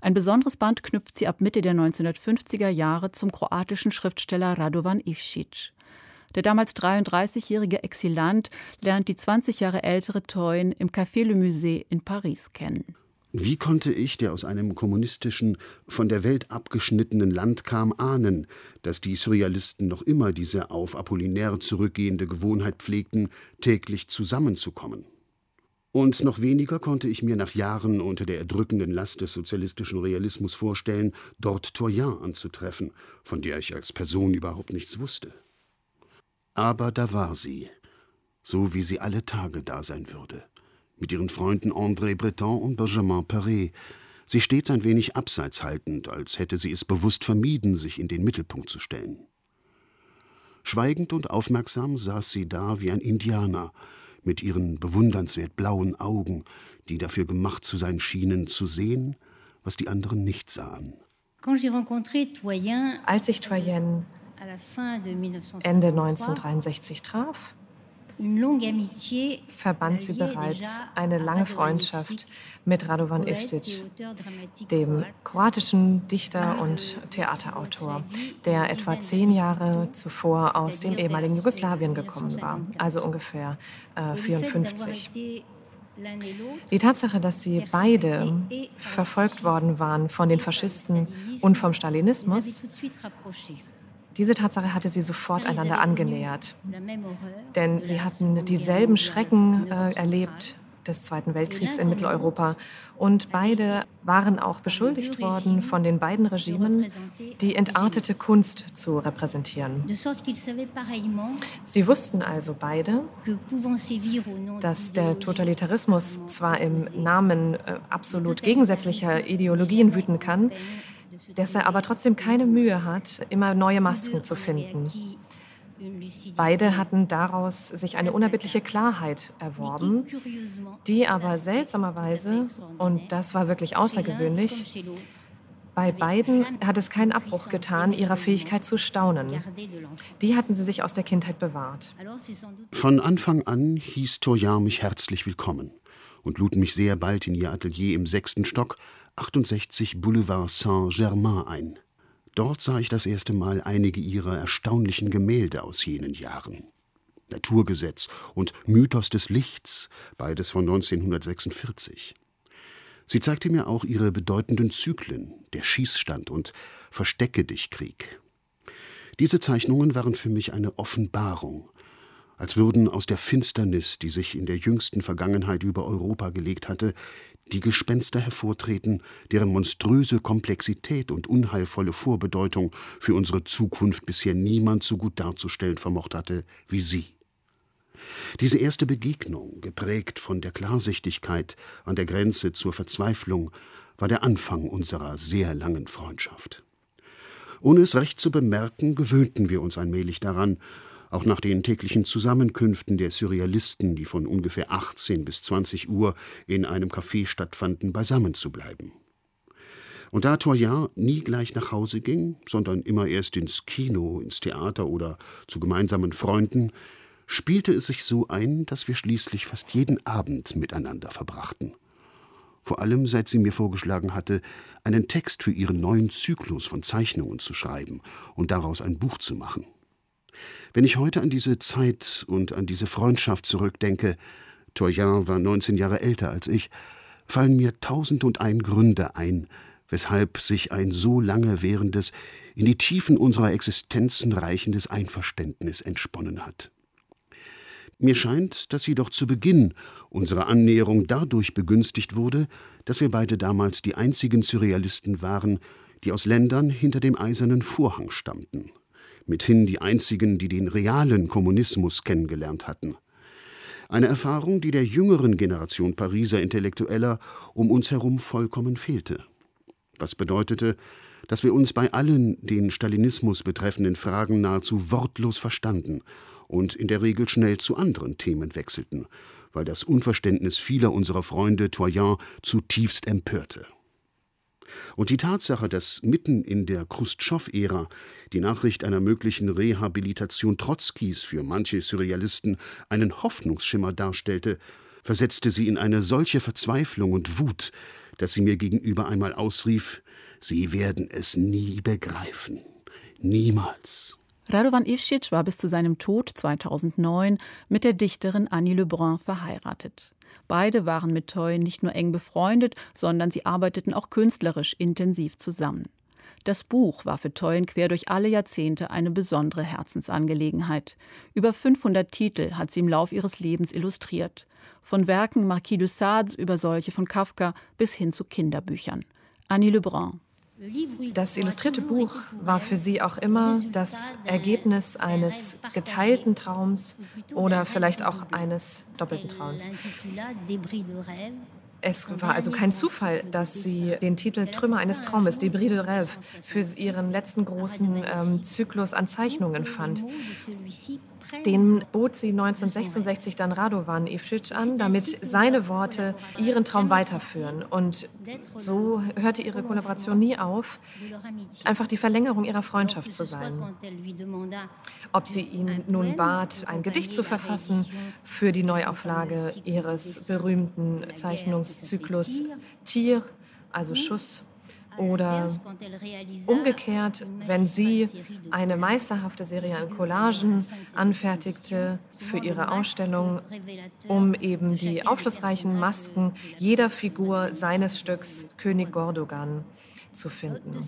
[SPEAKER 5] Ein besonderes Band knüpft sie ab Mitte der 1950er Jahre zum kroatischen Schriftsteller Radovan Ivšić. Der damals 33-jährige Exilant lernt die 20 Jahre ältere Toyn im Café Le Musée in Paris kennen.
[SPEAKER 6] Wie konnte ich, der aus einem kommunistischen, von der Welt abgeschnittenen Land kam, ahnen, dass die Surrealisten noch immer diese auf Apollinaire zurückgehende Gewohnheit pflegten, täglich zusammenzukommen? Und noch weniger konnte ich mir nach Jahren unter der erdrückenden Last des sozialistischen Realismus vorstellen, dort Toyen anzutreffen, von der ich als Person überhaupt nichts wusste. Aber da war sie, so wie sie alle Tage da sein würde, mit ihren Freunden André Breton und Benjamin Paré, sie stets ein wenig abseits haltend, als hätte sie es bewusst vermieden, sich in den Mittelpunkt zu stellen. Schweigend und aufmerksam saß sie da wie ein Indianer, mit ihren bewundernswert blauen Augen, die dafür gemacht zu sein schienen, zu sehen, was die anderen nicht sahen.
[SPEAKER 9] Als ich Toyen Ende 1963 traf, verband sie bereits eine lange Freundschaft mit Radovan Ivsic, dem kroatischen Dichter und Theaterautor, der etwa zehn Jahre zuvor aus dem ehemaligen Jugoslawien gekommen war, also ungefähr äh, 54. Die Tatsache, dass sie beide verfolgt worden waren von den Faschisten und vom Stalinismus, diese Tatsache hatte sie sofort einander angenähert. Denn sie hatten dieselben Schrecken äh, erlebt des Zweiten Weltkriegs in Mitteleuropa. Und beide waren auch beschuldigt worden von den beiden Regimen, die entartete Kunst zu repräsentieren. Sie wussten also beide, dass der Totalitarismus zwar im Namen äh, absolut gegensätzlicher Ideologien wüten kann, dass er aber trotzdem keine Mühe hat, immer neue Masken zu finden. Beide hatten daraus sich eine unerbittliche Klarheit erworben, die aber seltsamerweise, und das war wirklich außergewöhnlich, bei beiden hat es keinen Abbruch getan, ihrer Fähigkeit zu staunen. Die hatten sie sich aus der Kindheit bewahrt.
[SPEAKER 6] Von Anfang an hieß Toyar mich herzlich willkommen und lud mich sehr bald in ihr Atelier im sechsten Stock, 68 Boulevard Saint-Germain ein. Dort sah ich das erste Mal einige ihrer erstaunlichen Gemälde aus jenen Jahren. Naturgesetz und Mythos des Lichts, beides von 1946. Sie zeigte mir auch ihre bedeutenden Zyklen, der Schießstand und Verstecke dich Krieg. Diese Zeichnungen waren für mich eine Offenbarung, als würden aus der Finsternis, die sich in der jüngsten Vergangenheit über Europa gelegt hatte, die Gespenster hervortreten, deren monströse Komplexität und unheilvolle Vorbedeutung für unsere Zukunft bisher niemand so gut darzustellen vermocht hatte wie sie. Diese erste Begegnung, geprägt von der Klarsichtigkeit an der Grenze zur Verzweiflung, war der Anfang unserer sehr langen Freundschaft. Ohne es recht zu bemerken, gewöhnten wir uns allmählich daran, auch nach den täglichen Zusammenkünften der Surrealisten, die von ungefähr 18 bis 20 Uhr in einem Café stattfanden, beisammen zu bleiben. Und da Toyard nie gleich nach Hause ging, sondern immer erst ins Kino, ins Theater oder zu gemeinsamen Freunden, spielte es sich so ein, dass wir schließlich fast jeden Abend miteinander verbrachten. Vor allem seit sie mir vorgeschlagen hatte, einen Text für ihren neuen Zyklus von Zeichnungen zu schreiben und daraus ein Buch zu machen. Wenn ich heute an diese Zeit und an diese Freundschaft zurückdenke, Toyan war 19 Jahre älter als ich, fallen mir tausend und ein Gründe ein, weshalb sich ein so lange währendes, in die Tiefen unserer Existenzen reichendes Einverständnis entsponnen hat. Mir scheint, dass sie doch zu Beginn unserer Annäherung dadurch begünstigt wurde, dass wir beide damals die einzigen Surrealisten waren, die aus Ländern hinter dem eisernen Vorhang stammten mithin die einzigen, die den realen Kommunismus kennengelernt hatten. Eine Erfahrung, die der jüngeren Generation Pariser Intellektueller um uns herum vollkommen fehlte. Was bedeutete, dass wir uns bei allen den Stalinismus betreffenden Fragen nahezu wortlos verstanden und in der Regel schnell zu anderen Themen wechselten, weil das Unverständnis vieler unserer Freunde Toyen zutiefst empörte. Und die Tatsache, dass mitten in der Khrushchev-Ära die Nachricht einer möglichen Rehabilitation Trotzkis für manche Surrealisten einen Hoffnungsschimmer darstellte, versetzte sie in eine solche Verzweiflung und Wut, dass sie mir gegenüber einmal ausrief: Sie werden es nie begreifen. Niemals.
[SPEAKER 5] Radovan Ivcic war bis zu seinem Tod 2009 mit der Dichterin Annie Lebrun verheiratet. Beide waren mit Toy nicht nur eng befreundet, sondern sie arbeiteten auch künstlerisch intensiv zusammen. Das Buch war für Toyen quer durch alle Jahrzehnte eine besondere Herzensangelegenheit. Über 500 Titel hat sie im Lauf ihres Lebens illustriert. Von Werken Marquis de Sades über solche von Kafka bis hin zu Kinderbüchern. Annie Lebrun.
[SPEAKER 9] Das illustrierte Buch war für sie auch immer das Ergebnis eines geteilten Traums oder vielleicht auch eines doppelten Traums. Es war also kein Zufall, dass sie den Titel Trümmer eines Traumes, Debris de Rêve, für ihren letzten großen ähm, Zyklus an Zeichnungen fand. Den bot sie 1966 dann Radovan Ivšić an, damit seine Worte ihren Traum weiterführen. Und so hörte ihre Kollaboration nie auf, einfach die Verlängerung ihrer Freundschaft zu sein. Ob sie ihn nun bat, ein Gedicht zu verfassen für die Neuauflage ihres berühmten Zeichnungszyklus Tier, also Schuss, oder umgekehrt, wenn sie eine meisterhafte Serie an Collagen anfertigte für ihre Ausstellung, um eben die aufschlussreichen Masken jeder Figur seines Stücks König Gordogan zu finden.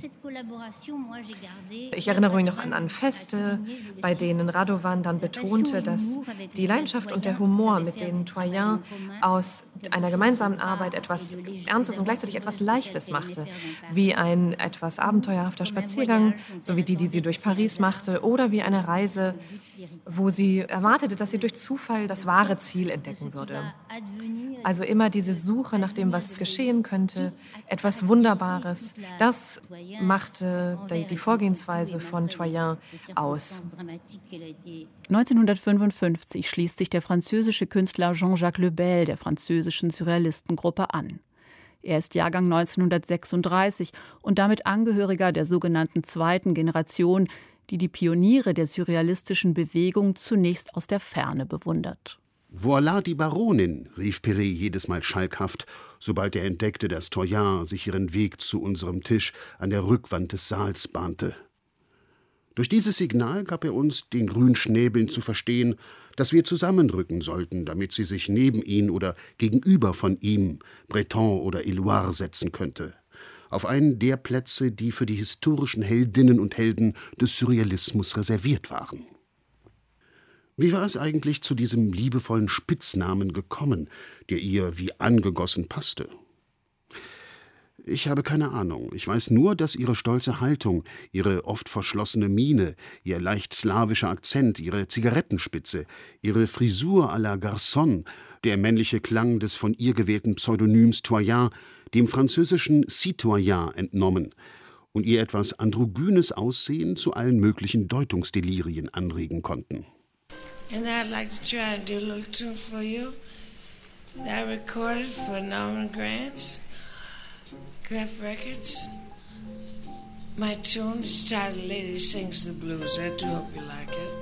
[SPEAKER 9] Ich erinnere mich noch an, an Feste, bei denen Radovan dann betonte, dass die Leidenschaft und der Humor, mit denen Troyen aus einer gemeinsamen Arbeit etwas Ernstes und gleichzeitig etwas Leichtes machte, wie ein etwas abenteuerhafter Spaziergang, so wie die, die sie durch Paris machte, oder wie eine Reise, wo sie erwartete, dass sie durch Zufall das wahre Ziel entdecken würde. Also immer diese Suche nach dem, was geschehen könnte, etwas Wunderbares, das machte die Vorgehensweise von Troyen aus.
[SPEAKER 5] 1955 schließt sich der französische Künstler Jean-Jacques Lebel der französischen Surrealistengruppe an. Er ist Jahrgang 1936 und damit Angehöriger der sogenannten zweiten Generation, die die Pioniere der surrealistischen Bewegung zunächst aus der Ferne bewundert.
[SPEAKER 6] Voilà die Baronin, rief Perret jedes Mal schalkhaft, sobald er entdeckte, dass Toyard sich ihren Weg zu unserem Tisch an der Rückwand des Saals bahnte. Durch dieses Signal gab er uns, den Grünschnäbeln, zu verstehen, dass wir zusammenrücken sollten, damit sie sich neben ihn oder gegenüber von ihm, Breton oder Eloire, setzen könnte. Auf einen der Plätze, die für die historischen Heldinnen und Helden des Surrealismus reserviert waren. Wie war es eigentlich zu diesem liebevollen Spitznamen gekommen, der ihr wie angegossen passte? Ich habe keine Ahnung. Ich weiß nur, dass ihre stolze Haltung, ihre oft verschlossene Miene, ihr leicht slawischer Akzent, ihre Zigarettenspitze, ihre Frisur à la Garçon, der männliche Klang des von ihr gewählten Pseudonyms Toyen, dem französischen Citoyen entnommen und ihr etwas androgynes Aussehen zu allen möglichen Deutungsdelirien anregen konnten. And I'd like to try and do a little tune for you that I recorded for Norman Grant's Clef Records. My tune is titled Lady Sings the Blues. I do hope you like it.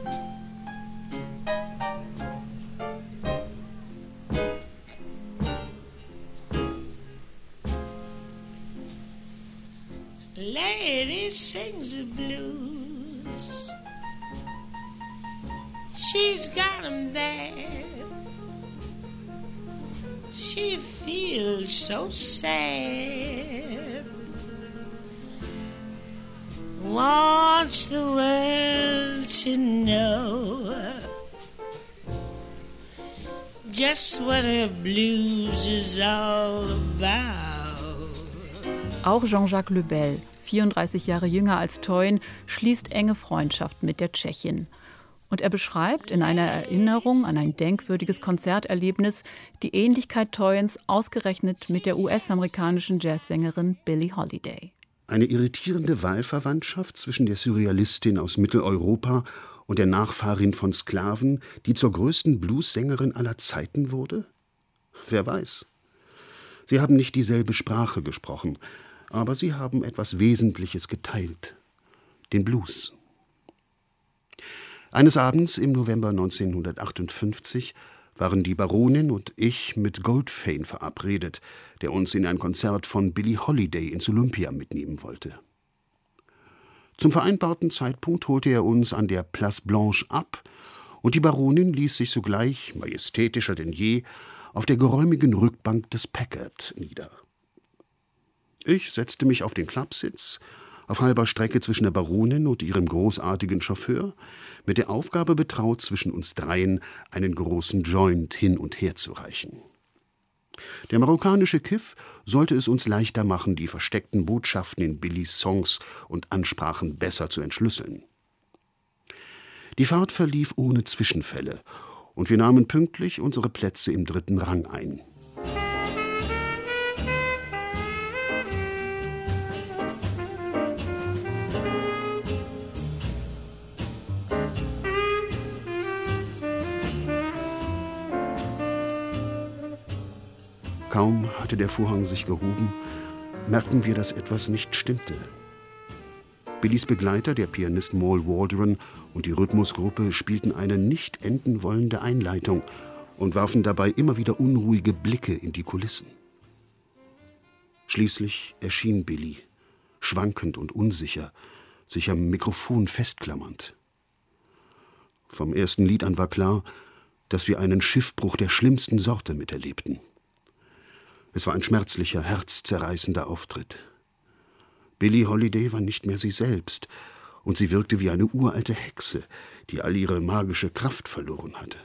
[SPEAKER 6] Lady sings the blues. She's got him there. She feels so sad. Wants the world to know just what her blues is all about. Auch Jean-Jacques Lebel, 34 Jahre jünger als Teun, schließt enge Freundschaft mit der Tschechin. Und er beschreibt in einer Erinnerung an ein denkwürdiges Konzerterlebnis die Ähnlichkeit Toyens ausgerechnet mit der US-amerikanischen Jazzsängerin Billie Holiday. Eine irritierende Wahlverwandtschaft zwischen der Surrealistin aus Mitteleuropa und der Nachfahrin von Sklaven, die zur größten Bluessängerin aller Zeiten wurde? Wer weiß. Sie haben nicht dieselbe Sprache gesprochen, aber sie haben etwas Wesentliches geteilt. Den Blues. Eines Abends im November 1958 waren die Baronin und ich mit Goldfane verabredet, der uns in ein Konzert von Billie Holiday ins Olympia mitnehmen wollte. Zum vereinbarten Zeitpunkt holte er uns an der Place Blanche ab, und die Baronin ließ sich sogleich, majestätischer denn je, auf der geräumigen Rückbank des Packard nieder. Ich setzte mich auf den Klappsitz, auf halber Strecke zwischen der Baronin und ihrem großartigen Chauffeur, mit der Aufgabe betraut, zwischen uns dreien einen großen Joint hin und her zu reichen. Der marokkanische Kiff sollte es uns leichter machen, die versteckten Botschaften in Billys Songs und Ansprachen besser zu entschlüsseln. Die Fahrt verlief ohne Zwischenfälle, und wir nahmen pünktlich unsere Plätze im dritten Rang ein. Kaum hatte der Vorhang sich gehoben, merkten wir, dass etwas nicht stimmte. Billys Begleiter, der Pianist Maul Waldron und die Rhythmusgruppe spielten eine nicht enden wollende Einleitung und warfen dabei immer wieder unruhige Blicke in die Kulissen. Schließlich erschien Billy, schwankend und unsicher, sich am Mikrofon festklammernd. Vom ersten Lied an war klar, dass wir einen Schiffbruch der schlimmsten Sorte miterlebten. Es war ein schmerzlicher, herzzerreißender Auftritt. Billie Holiday war nicht mehr sie selbst, und sie wirkte wie eine uralte Hexe, die all ihre magische Kraft verloren hatte.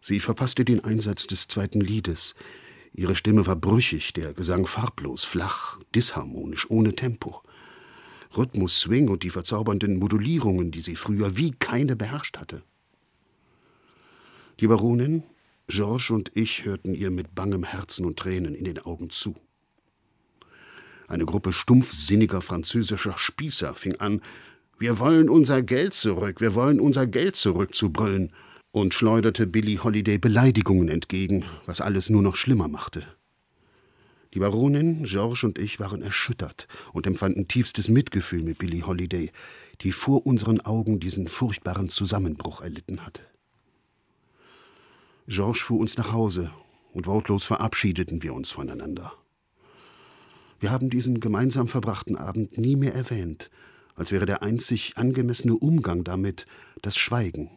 [SPEAKER 6] Sie verpasste den Einsatz des zweiten Liedes. Ihre Stimme war brüchig, der Gesang farblos, flach, disharmonisch, ohne Tempo. Rhythmus, Swing und die verzaubernden Modulierungen, die sie früher wie keine beherrscht hatte. Die Baronin, Georges und ich hörten ihr mit bangem Herzen und Tränen in den Augen zu. Eine Gruppe stumpfsinniger französischer Spießer fing an, wir wollen unser Geld zurück, wir wollen unser Geld zurück zu brüllen, und schleuderte Billy Holiday Beleidigungen entgegen, was alles nur noch schlimmer machte. Die Baronin, Georges und ich waren erschüttert und empfanden tiefstes Mitgefühl mit Billy Holiday, die vor unseren Augen diesen furchtbaren Zusammenbruch erlitten hatte. Georges fuhr uns nach Hause und wortlos verabschiedeten wir uns voneinander. Wir haben diesen gemeinsam verbrachten Abend nie mehr erwähnt, als wäre der einzig angemessene Umgang damit das Schweigen.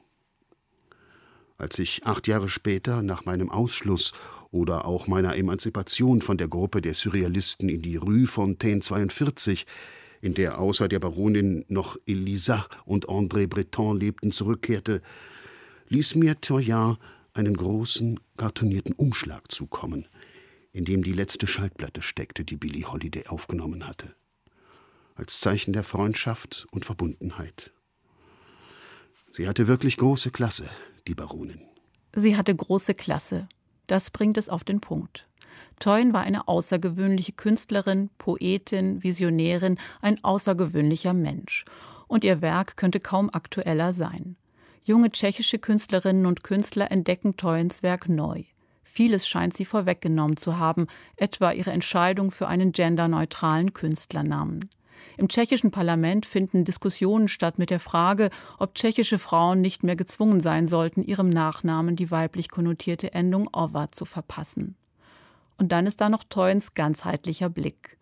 [SPEAKER 6] Als ich acht Jahre später nach meinem Ausschluss oder auch meiner Emanzipation von der Gruppe der Surrealisten in die Rue Fontaine 42, in der außer der Baronin noch Elisa und André Breton lebten, zurückkehrte, ließ mir Toyard einen großen, kartonierten Umschlag zukommen, in dem die letzte Schaltplatte steckte, die Billie Holiday aufgenommen hatte. Als Zeichen der Freundschaft und Verbundenheit. Sie hatte wirklich große Klasse, die Baronin.
[SPEAKER 5] Sie hatte große Klasse. Das bringt es auf den Punkt. Toyn war eine außergewöhnliche Künstlerin, Poetin, Visionärin, ein außergewöhnlicher Mensch. Und ihr Werk könnte kaum aktueller sein. Junge tschechische Künstlerinnen und Künstler entdecken Toyens Werk neu. Vieles scheint sie vorweggenommen zu haben, etwa ihre Entscheidung für einen genderneutralen Künstlernamen. Im tschechischen Parlament finden Diskussionen statt mit der Frage, ob tschechische Frauen nicht mehr gezwungen sein sollten, ihrem Nachnamen die weiblich konnotierte Endung Ova zu verpassen. Und dann ist da noch Toyens ganzheitlicher Blick.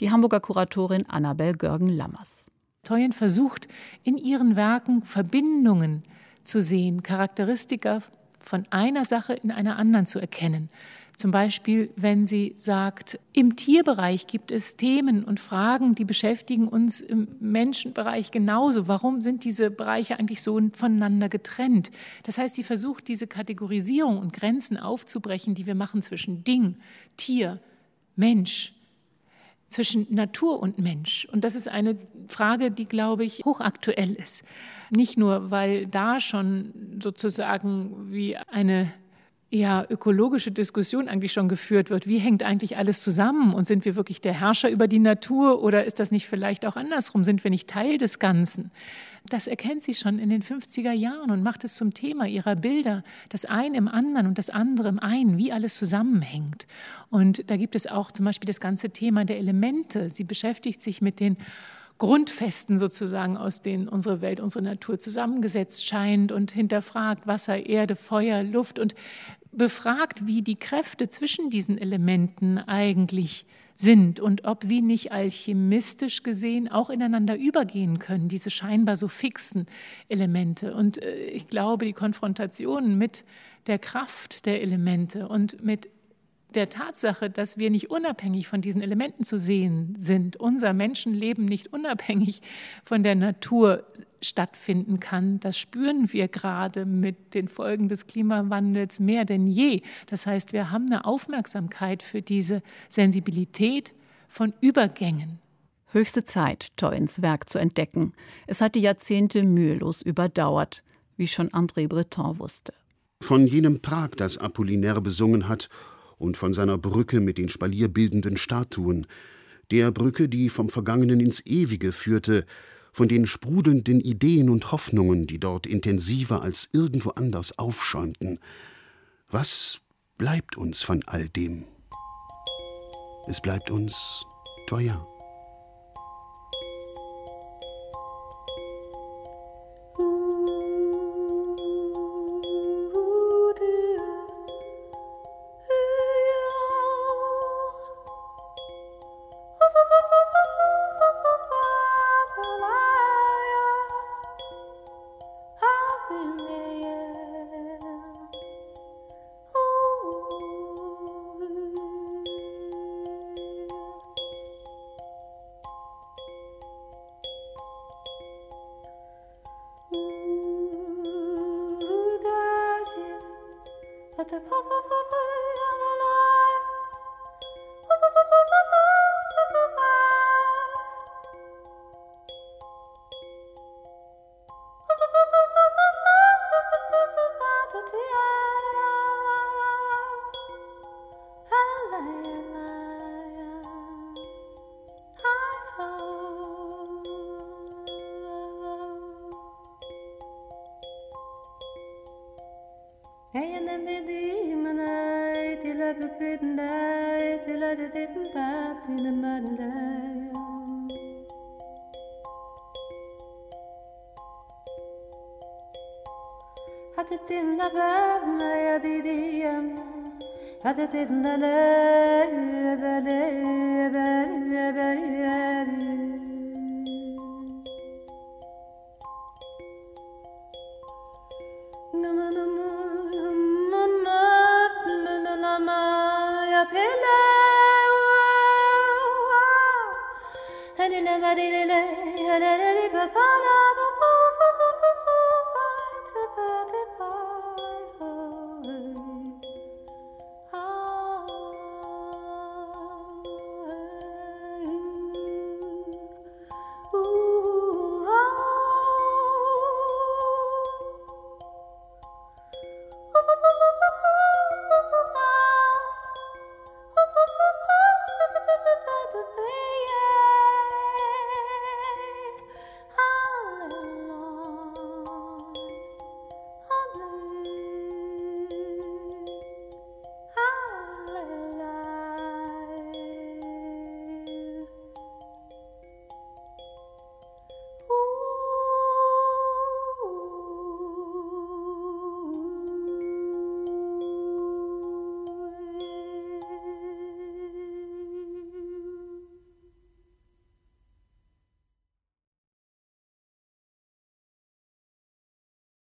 [SPEAKER 5] Die Hamburger Kuratorin Annabel Görgen-Lammers.
[SPEAKER 7] Toyen versucht in ihren Werken Verbindungen zu sehen, Charakteristika von einer Sache in einer anderen zu erkennen. Zum Beispiel, wenn sie sagt, im Tierbereich gibt es Themen und Fragen, die beschäftigen uns im Menschenbereich genauso. Warum sind diese Bereiche eigentlich so voneinander getrennt? Das heißt, sie versucht, diese Kategorisierung und Grenzen aufzubrechen, die wir machen zwischen Ding, Tier, Mensch, zwischen Natur und Mensch. Und das ist eine Frage, die, glaube ich, hochaktuell ist. Nicht nur, weil da schon sozusagen wie eine ja, ökologische Diskussion eigentlich schon geführt wird. Wie hängt eigentlich alles zusammen? Und sind wir wirklich der Herrscher über die Natur oder ist das nicht vielleicht auch andersrum? Sind wir nicht Teil des Ganzen? Das erkennt sie schon in den 50er Jahren und macht es zum Thema ihrer Bilder. Das eine im anderen und das andere im einen, wie alles zusammenhängt. Und da gibt es auch zum Beispiel das ganze Thema der Elemente. Sie beschäftigt sich mit den Grundfesten sozusagen, aus denen unsere Welt, unsere Natur zusammengesetzt scheint und hinterfragt Wasser, Erde, Feuer, Luft und befragt, wie die Kräfte zwischen diesen Elementen eigentlich sind und ob sie nicht alchemistisch gesehen auch ineinander übergehen können, diese scheinbar so fixen Elemente. Und äh, ich glaube, die Konfrontation mit der Kraft der Elemente und mit der Tatsache, dass wir nicht unabhängig von diesen Elementen zu sehen sind, unser Menschenleben nicht unabhängig von der Natur stattfinden kann, das spüren wir gerade mit den Folgen des Klimawandels mehr denn je. Das heißt, wir haben eine Aufmerksamkeit für diese Sensibilität von Übergängen.
[SPEAKER 5] Höchste Zeit, Toyens Werk zu entdecken. Es hat die Jahrzehnte mühelos überdauert, wie schon André Breton wusste.
[SPEAKER 6] Von jenem Prag, das Apollinaire besungen hat und von seiner Brücke mit den spalierbildenden Statuen, der Brücke, die vom Vergangenen ins Ewige führte, von den sprudelnden Ideen und Hoffnungen, die dort intensiver als irgendwo anders aufschäumten. Was bleibt uns von all dem? Es bleibt uns teuer.
[SPEAKER 10] Hey, and then they demonite, till I be bitten die, till I did even pop in the mud and die. هتتن لبابنا يا ديدي يما هتتن لبابنا يا بالي يا بالي يا بالي la di le le di le le le